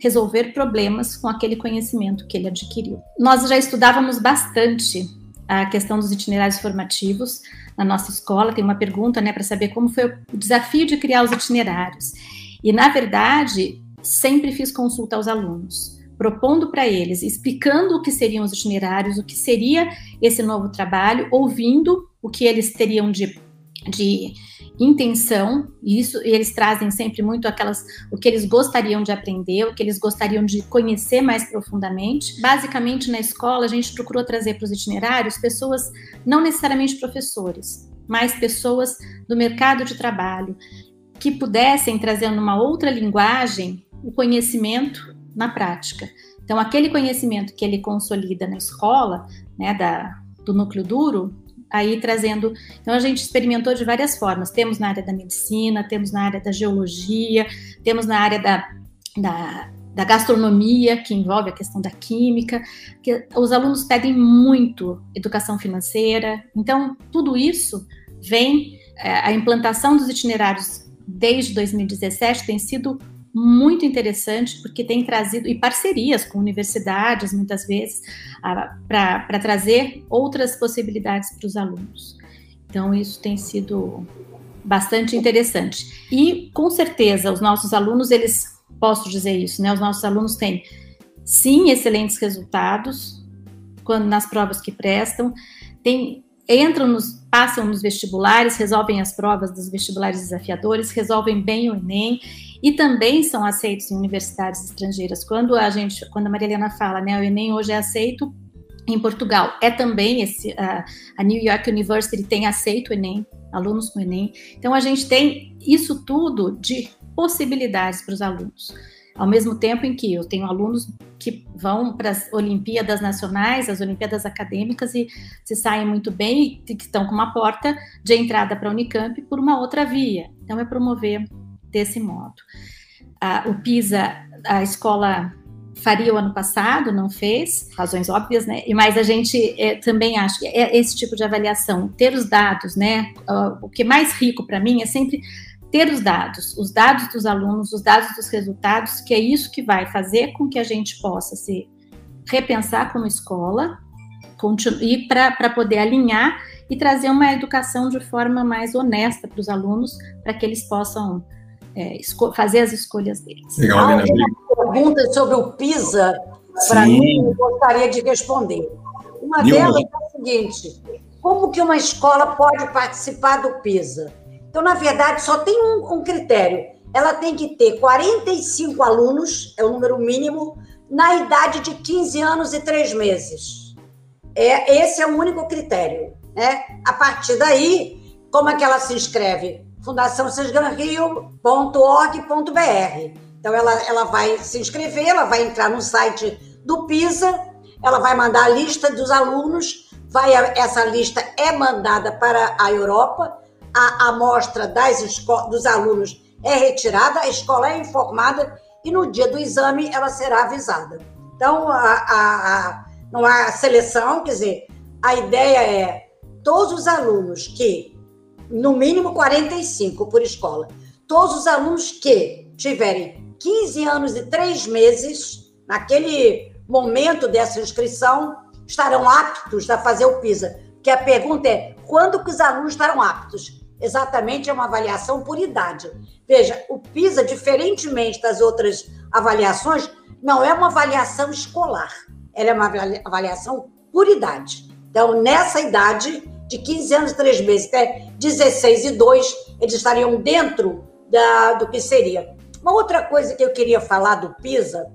resolver problemas com aquele conhecimento que ele adquiriu. Nós já estudávamos bastante a questão dos itinerários formativos na nossa escola. Tem uma pergunta, né, para saber como foi o desafio de criar os itinerários. E na verdade, sempre fiz consulta aos alunos propondo para eles, explicando o que seriam os itinerários, o que seria esse novo trabalho, ouvindo o que eles teriam de, de intenção, e isso e eles trazem sempre muito aquelas o que eles gostariam de aprender, o que eles gostariam de conhecer mais profundamente. Basicamente, na escola, a gente procurou trazer para os itinerários pessoas, não necessariamente professores, mas pessoas do mercado de trabalho, que pudessem trazer numa outra linguagem o conhecimento na prática. Então, aquele conhecimento que ele consolida na escola, né, da, do núcleo duro, aí trazendo. Então, a gente experimentou de várias formas. Temos na área da medicina, temos na área da geologia, temos na área da, da, da gastronomia, que envolve a questão da química. Que os alunos pedem muito educação financeira. Então, tudo isso vem. É, a implantação dos itinerários desde 2017 tem sido muito interessante, porque tem trazido, e parcerias com universidades, muitas vezes, para trazer outras possibilidades para os alunos. Então, isso tem sido bastante interessante. E, com certeza, os nossos alunos, eles, posso dizer isso, né? Os nossos alunos têm, sim, excelentes resultados quando nas provas que prestam, tem entram nos, passam nos vestibulares, resolvem as provas dos vestibulares desafiadores, resolvem bem o Enem e também são aceitos em universidades estrangeiras. Quando a gente, quando a Maria Helena fala, né, o Enem hoje é aceito em Portugal, é também esse a, a New York University tem aceito o Enem, alunos com Enem. Então a gente tem isso tudo de possibilidades para os alunos. Ao mesmo tempo em que eu tenho alunos que vão para as Olimpíadas Nacionais, as Olimpíadas Acadêmicas e se saem muito bem e que estão com uma porta de entrada para a Unicamp por uma outra via. Então é promover desse modo. Ah, o PISA, a escola faria o ano passado, não fez, razões óbvias, né? E mas a gente é, também acha que é esse tipo de avaliação, ter os dados, né? Uh, o que é mais rico para mim é sempre ter os dados, os dados dos alunos, os dados dos resultados, que é isso que vai fazer com que a gente possa se repensar como escola e para poder alinhar e trazer uma educação de forma mais honesta para os alunos, para que eles possam é, fazer as escolhas deles. Legal, Há uma pergunta sobre o PISA, para mim, eu gostaria de responder. Uma delas é a seguinte: como que uma escola pode participar do PISA? Então, na verdade, só tem um, um critério. Ela tem que ter 45 alunos, é o número mínimo, na idade de 15 anos e 3 meses. É, esse é o único critério. Né? A partir daí, como é que ela se inscreve? fundaçãosesgranrio.org.br. Então, ela, ela vai se inscrever, ela vai entrar no site do PISA, ela vai mandar a lista dos alunos, vai essa lista é mandada para a Europa, a amostra das dos alunos é retirada, a escola é informada e no dia do exame ela será avisada. Então, a, a, a, não há seleção, quer dizer, a ideia é todos os alunos que no mínimo 45 por escola. Todos os alunos que tiverem 15 anos e 3 meses, naquele momento dessa inscrição, estarão aptos a fazer o PISA. Que a pergunta é: quando que os alunos estarão aptos? Exatamente é uma avaliação por idade. Veja, o PISA, diferentemente das outras avaliações, não é uma avaliação escolar, ela é uma avaliação por idade. Então, nessa idade, de 15 anos e 3 meses até 16 e 2, eles estariam dentro da, do que seria. Uma outra coisa que eu queria falar do PISA,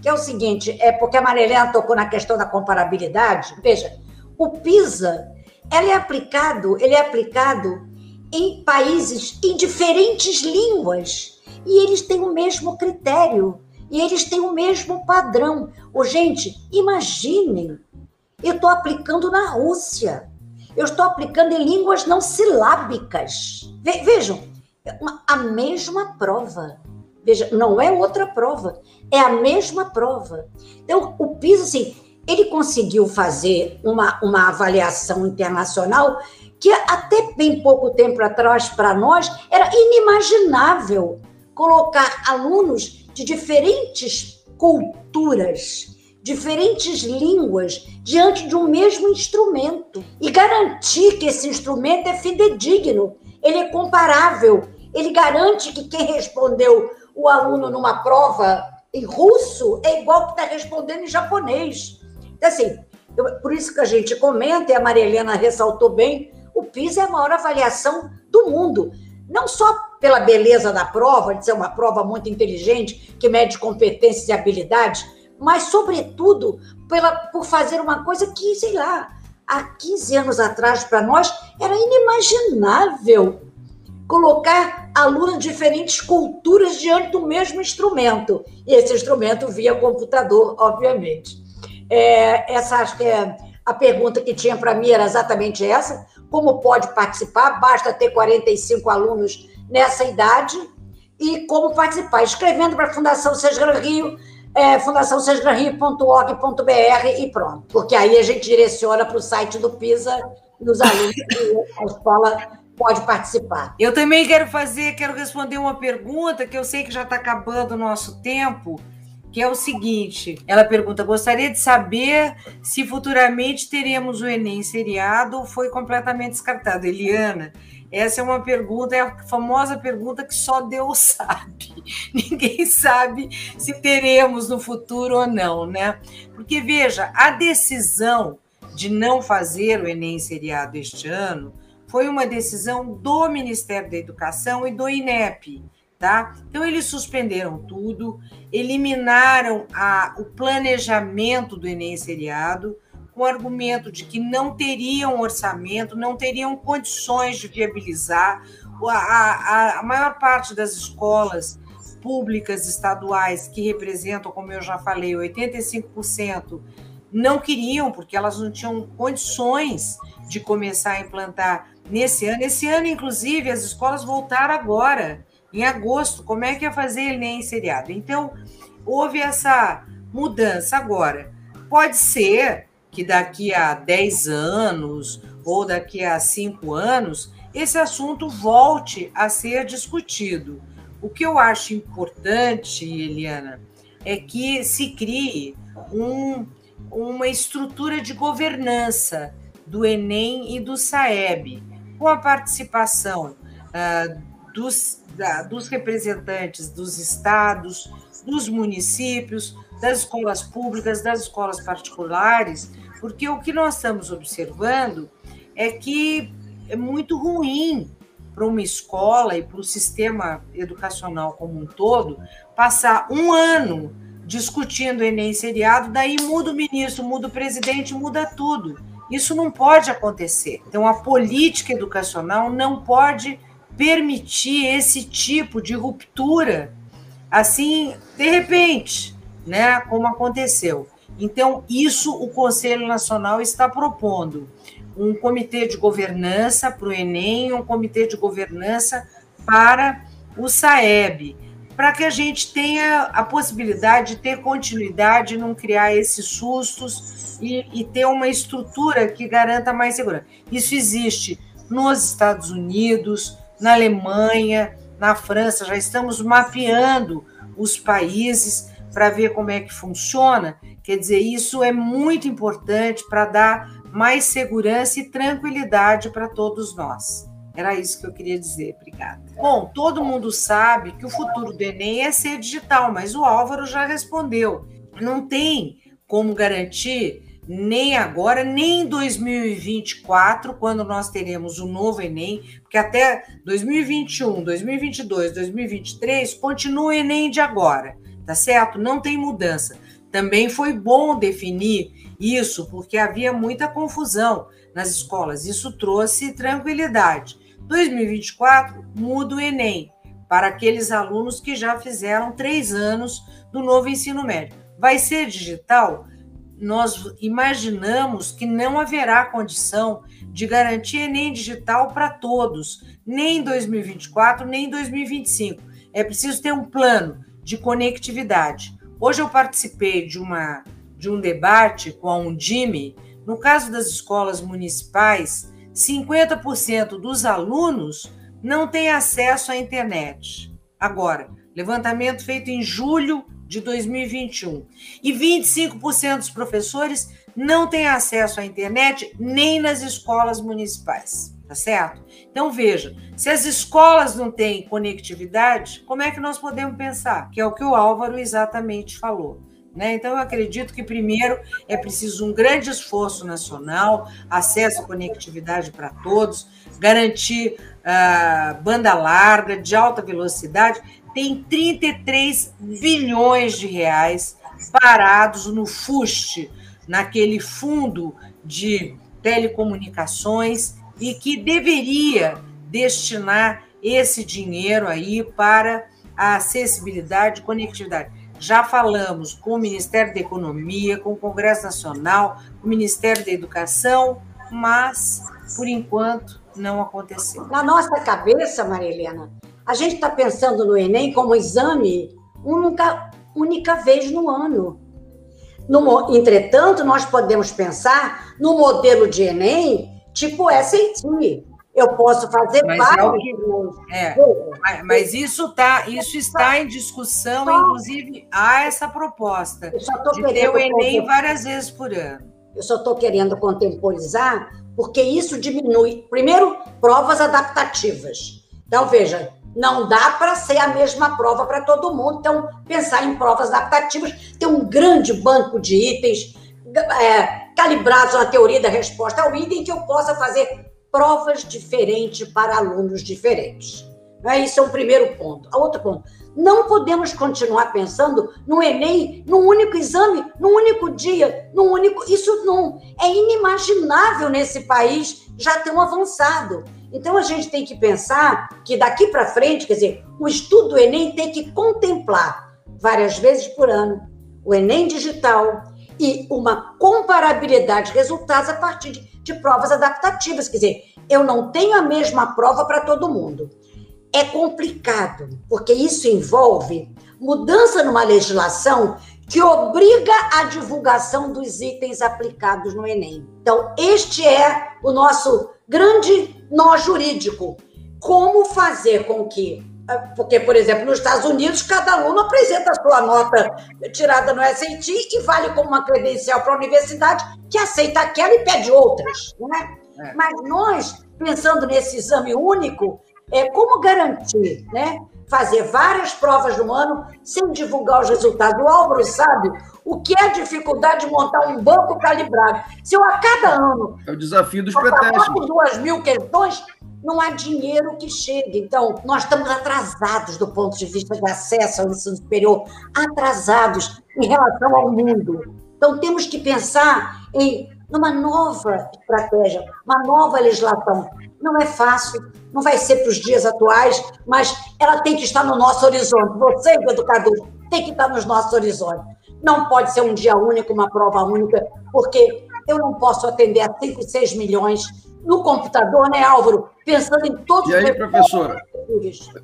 que é o seguinte, é porque a Marilena tocou na questão da comparabilidade. Veja, o PISA, ele é aplicado, ele é aplicado em países em diferentes línguas e eles têm o mesmo critério e eles têm o mesmo padrão. Ô, gente, imaginem, eu estou aplicando na Rússia, eu estou aplicando em línguas não silábicas. Ve vejam, a mesma prova. Veja, não é outra prova, é a mesma prova. Então, o PISA, assim, ele conseguiu fazer uma, uma avaliação internacional que até bem pouco tempo atrás, para nós, era inimaginável colocar alunos de diferentes culturas, diferentes línguas, diante de um mesmo instrumento e garantir que esse instrumento é fidedigno, ele é comparável, ele garante que quem respondeu o aluno numa prova em russo é igual que está respondendo em japonês. Então, assim, eu, por isso que a gente comenta, e a Maria Helena ressaltou bem, o PISA é a maior avaliação do mundo. Não só pela beleza da prova, de ser uma prova muito inteligente, que mede competências e habilidades, mas, sobretudo, pela, por fazer uma coisa que, sei lá, há 15 anos atrás, para nós, era inimaginável colocar alunos de diferentes culturas diante do mesmo instrumento. E esse instrumento via computador, obviamente. É, essa acho que é a pergunta que tinha para mim era exatamente essa: como pode participar? Basta ter 45 alunos nessa idade. E como participar? Escrevendo para a Fundação Sesgran Rio, é, fundaçãosesgranrio.org.br e pronto. Porque aí a gente direciona para o site do PISA e os alunos a escola pode participar. Eu também quero fazer, quero responder uma pergunta que eu sei que já está acabando o nosso tempo, que é o seguinte: ela pergunta: gostaria de saber se futuramente teremos o Enem seriado ou foi completamente descartado. Eliana, essa é uma pergunta, é a famosa pergunta que só Deus sabe. Ninguém sabe se teremos no futuro ou não, né? Porque veja, a decisão de não fazer o Enem seriado este ano foi uma decisão do Ministério da Educação e do INEP. Tá? Então, eles suspenderam tudo, eliminaram a, o planejamento do Enem seriado, com o argumento de que não teriam orçamento, não teriam condições de viabilizar. A, a, a maior parte das escolas públicas estaduais, que representam, como eu já falei, 85%, não queriam, porque elas não tinham condições de começar a implantar nesse ano. Esse ano, inclusive, as escolas voltaram agora, em agosto. Como é que ia fazer Enem seriado? Então, houve essa mudança agora. Pode ser que daqui a 10 anos ou daqui a 5 anos esse assunto volte a ser discutido. O que eu acho importante, Eliana, é que se crie um, uma estrutura de governança do Enem e do SAEB com a participação uh, dos, da, dos representantes dos estados, dos municípios, das escolas públicas, das escolas particulares, porque o que nós estamos observando é que é muito ruim para uma escola e para o sistema educacional como um todo passar um ano discutindo o Enem seriado, daí muda o ministro, muda o presidente, muda tudo. Isso não pode acontecer. Então, a política educacional não pode permitir esse tipo de ruptura assim, de repente, né, como aconteceu. Então, isso o Conselho Nacional está propondo. Um comitê de governança para o Enem, um comitê de governança para o SAEB, para que a gente tenha a possibilidade de ter continuidade, não criar esses sustos e, e ter uma estrutura que garanta mais segurança. Isso existe nos Estados Unidos, na Alemanha, na França, já estamos mapeando os países para ver como é que funciona. Quer dizer, isso é muito importante para dar mais segurança e tranquilidade para todos nós. Era isso que eu queria dizer. Obrigada. Bom, todo mundo sabe que o futuro do Enem é ser digital, mas o Álvaro já respondeu. Não tem como garantir nem agora, nem em 2024, quando nós teremos o novo Enem, porque até 2021, 2022, 2023 continua o Enem de agora, tá certo? Não tem mudança. Também foi bom definir isso, porque havia muita confusão nas escolas. Isso trouxe tranquilidade. 2024 muda o Enem para aqueles alunos que já fizeram três anos do novo ensino médio. Vai ser digital? Nós imaginamos que não haverá condição de garantir Enem digital para todos, nem em 2024, nem em 2025. É preciso ter um plano de conectividade. Hoje eu participei de, uma, de um debate com a Undime. No caso das escolas municipais, 50% dos alunos não têm acesso à internet. Agora, levantamento feito em julho de 2021. E 25% dos professores não têm acesso à internet nem nas escolas municipais, tá certo? Então veja, se as escolas não têm conectividade, como é que nós podemos pensar? Que é o que o Álvaro exatamente falou. Né? Então, eu acredito que, primeiro, é preciso um grande esforço nacional, acesso à conectividade para todos, garantir uh, banda larga, de alta velocidade. Tem 33 bilhões de reais parados no FUST, naquele fundo de telecomunicações, e que deveria destinar esse dinheiro aí para a acessibilidade e conectividade já falamos com o Ministério da Economia, com o Congresso Nacional, com o Ministério da Educação, mas, por enquanto, não aconteceu. Na nossa cabeça, Maria Helena, a gente está pensando no Enem como exame única, única vez no ano. No, entretanto, nós podemos pensar no modelo de Enem tipo SAT, eu posso fazer mas vários. É, é mas, isso tá, isso está em discussão, só, inclusive há essa proposta eu só de ter o Enem várias vezes por ano. Eu só estou querendo contemporizar, porque isso diminui. Primeiro, provas adaptativas. Então, veja, não dá para ser a mesma prova para todo mundo. Então, pensar em provas adaptativas, ter um grande banco de itens é, calibrados na teoria da resposta ao item que eu possa fazer provas diferentes para alunos diferentes. Né? Isso é um primeiro ponto. A outro ponto, não podemos continuar pensando no Enem, num único exame, num único dia, num único. Isso não é inimaginável nesse país já tão avançado. Então a gente tem que pensar que daqui para frente, quer dizer, o estudo do Enem tem que contemplar várias vezes por ano o Enem digital e uma comparabilidade de resultados a partir de de provas adaptativas. Quer dizer, eu não tenho a mesma prova para todo mundo. É complicado, porque isso envolve mudança numa legislação que obriga a divulgação dos itens aplicados no Enem. Então, este é o nosso grande nó jurídico. Como fazer com que porque, por exemplo, nos Estados Unidos, cada aluno apresenta a sua nota tirada no SAT e vale como uma credencial para a universidade que aceita aquela e pede outras. Né? É. Mas nós, pensando nesse exame único, é como garantir, né? Fazer várias provas no ano sem divulgar os resultados. O Álvaro sabe o que é a dificuldade de montar um banco calibrado. Se eu a cada ano. É o desafio dos pretextos. duas mil questões, não há dinheiro que chegue. Então, nós estamos atrasados do ponto de vista de acesso ao ensino superior, atrasados em relação ao mundo. Então, temos que pensar em numa nova estratégia, uma nova legislação. Não é fácil, não vai ser para os dias atuais, mas ela tem que estar no nosso horizonte. Vocês, educadores, tem que estar nos nossos horizontes. Não pode ser um dia único, uma prova única, porque eu não posso atender a 5, 6 milhões no computador, né, Álvaro? Pensando em todos e os. E aí, professora?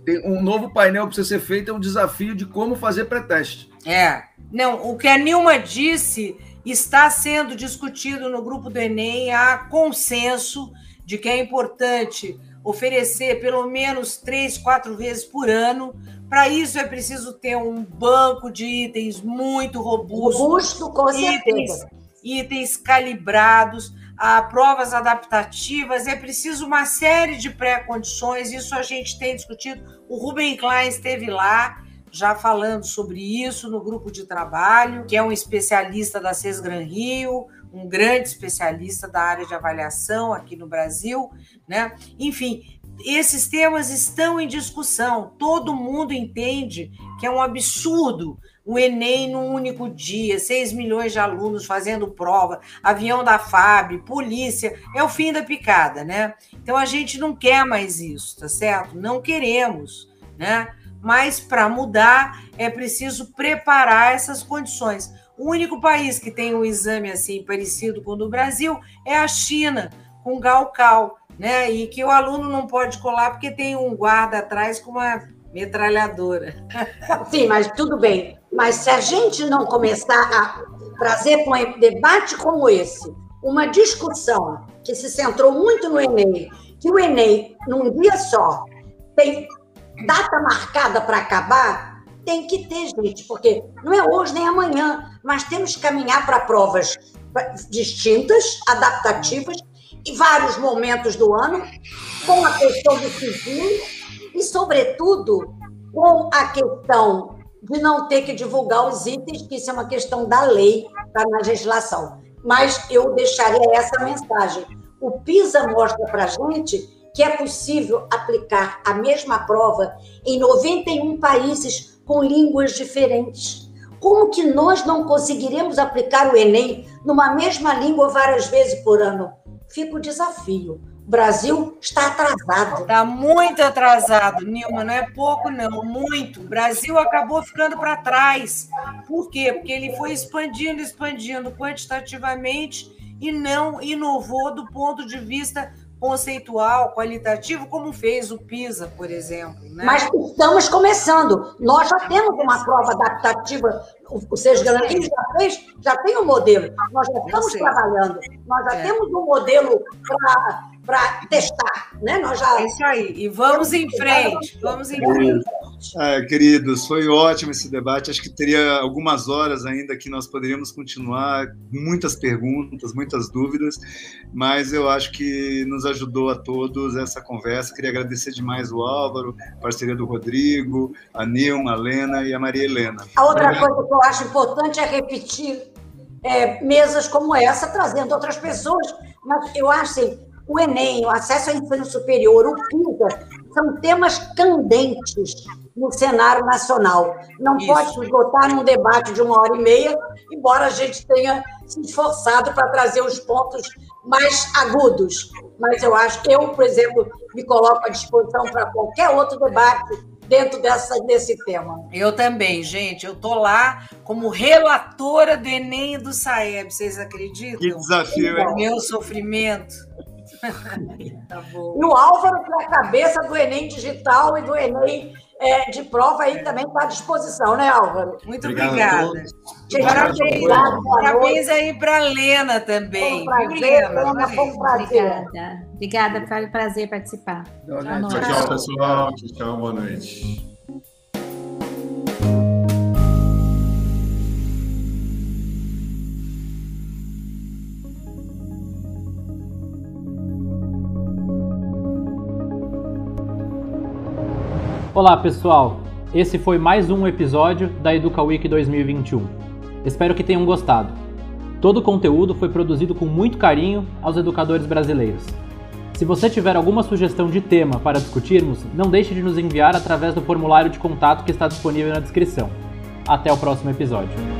Tem um novo painel que precisa ser feito, é um desafio de como fazer pré-teste. É. Não, o que a Nilma disse está sendo discutido no grupo do Enem, há consenso de que é importante oferecer pelo menos três, quatro vezes por ano. Para isso é preciso ter um banco de itens muito robusto, robusto com itens, itens calibrados a provas adaptativas, é preciso uma série de pré-condições, isso a gente tem discutido. O Ruben Klein esteve lá já falando sobre isso no grupo de trabalho, que é um especialista da Sesgran Rio, um grande especialista da área de avaliação aqui no Brasil, né? Enfim, esses temas estão em discussão. Todo mundo entende que é um absurdo o Enem num único dia, 6 milhões de alunos fazendo prova, avião da FAB, polícia, é o fim da picada, né? Então a gente não quer mais isso, tá certo? Não queremos, né? Mas para mudar é preciso preparar essas condições. O único país que tem um exame assim parecido com o do Brasil é a China, com Galcal, né? E que o aluno não pode colar porque tem um guarda atrás com uma metralhadora. Sim, mas tudo bem. Mas se a gente não começar a trazer para um debate como esse uma discussão que se centrou muito no Enem, que o Enem, num dia só, tem data marcada para acabar, tem que ter, gente, porque não é hoje nem amanhã, mas temos que caminhar para provas distintas, adaptativas, em vários momentos do ano, com a questão do civil e, sobretudo, com a questão de não ter que divulgar os itens, que isso é uma questão da lei, da legislação. Mas eu deixaria essa mensagem. O PISA mostra para a gente que é possível aplicar a mesma prova em 91 países com línguas diferentes. Como que nós não conseguiremos aplicar o Enem numa mesma língua várias vezes por ano? Fica o desafio. O Brasil está atrasado. Está muito atrasado, Nilma. Não é pouco, não, muito. O Brasil acabou ficando para trás. Por quê? Porque ele foi expandindo, expandindo quantitativamente e não inovou do ponto de vista conceitual, qualitativo, como fez o PISA, por exemplo. Né? Mas estamos começando. Nós já temos uma prova adaptativa. O Seis Garantias já fez, já tem um modelo. Nós já estamos trabalhando. Nós já é. temos um modelo para testar. Né? Nós já... É isso aí. E vamos em frente. Vamos em frente. É, queridos, foi ótimo esse debate. Acho que teria algumas horas ainda que nós poderíamos continuar, muitas perguntas, muitas dúvidas, mas eu acho que nos ajudou a todos essa conversa. Queria agradecer demais o Álvaro, parceria do Rodrigo, a Nilma, a Lena e a Maria Helena. A outra coisa que eu acho importante é repetir é, mesas como essa, trazendo outras pessoas, mas eu acho assim, o Enem, o acesso ao ensino superior, o PISA, são temas candentes no cenário nacional. Não Isso. pode esgotar num debate de uma hora e meia, embora a gente tenha se esforçado para trazer os pontos mais agudos. Mas eu acho que eu, por exemplo, me coloco à disposição para qualquer outro debate dentro dessa, desse tema. Eu também, gente. Eu tô lá como relatora do Enem e do Saeb. Vocês acreditam? Que desafio, hein? Meu sofrimento. Tá e o Álvaro, que é a cabeça do Enem Digital e do Enem é, de prova aí também está à disposição, né, Álvaro? Muito Obrigado obrigada. Parabéns, parabéns aí para a Lena também. Foi um prazer, Lena, foi um prazer. Obrigada. Obrigada, foi um prazer participar. Tchau, tchau, pessoal. Tchau, tchau, boa noite. Olá pessoal, esse foi mais um episódio da Educa Week 2021. Espero que tenham gostado. Todo o conteúdo foi produzido com muito carinho aos educadores brasileiros. Se você tiver alguma sugestão de tema para discutirmos, não deixe de nos enviar através do formulário de contato que está disponível na descrição. Até o próximo episódio.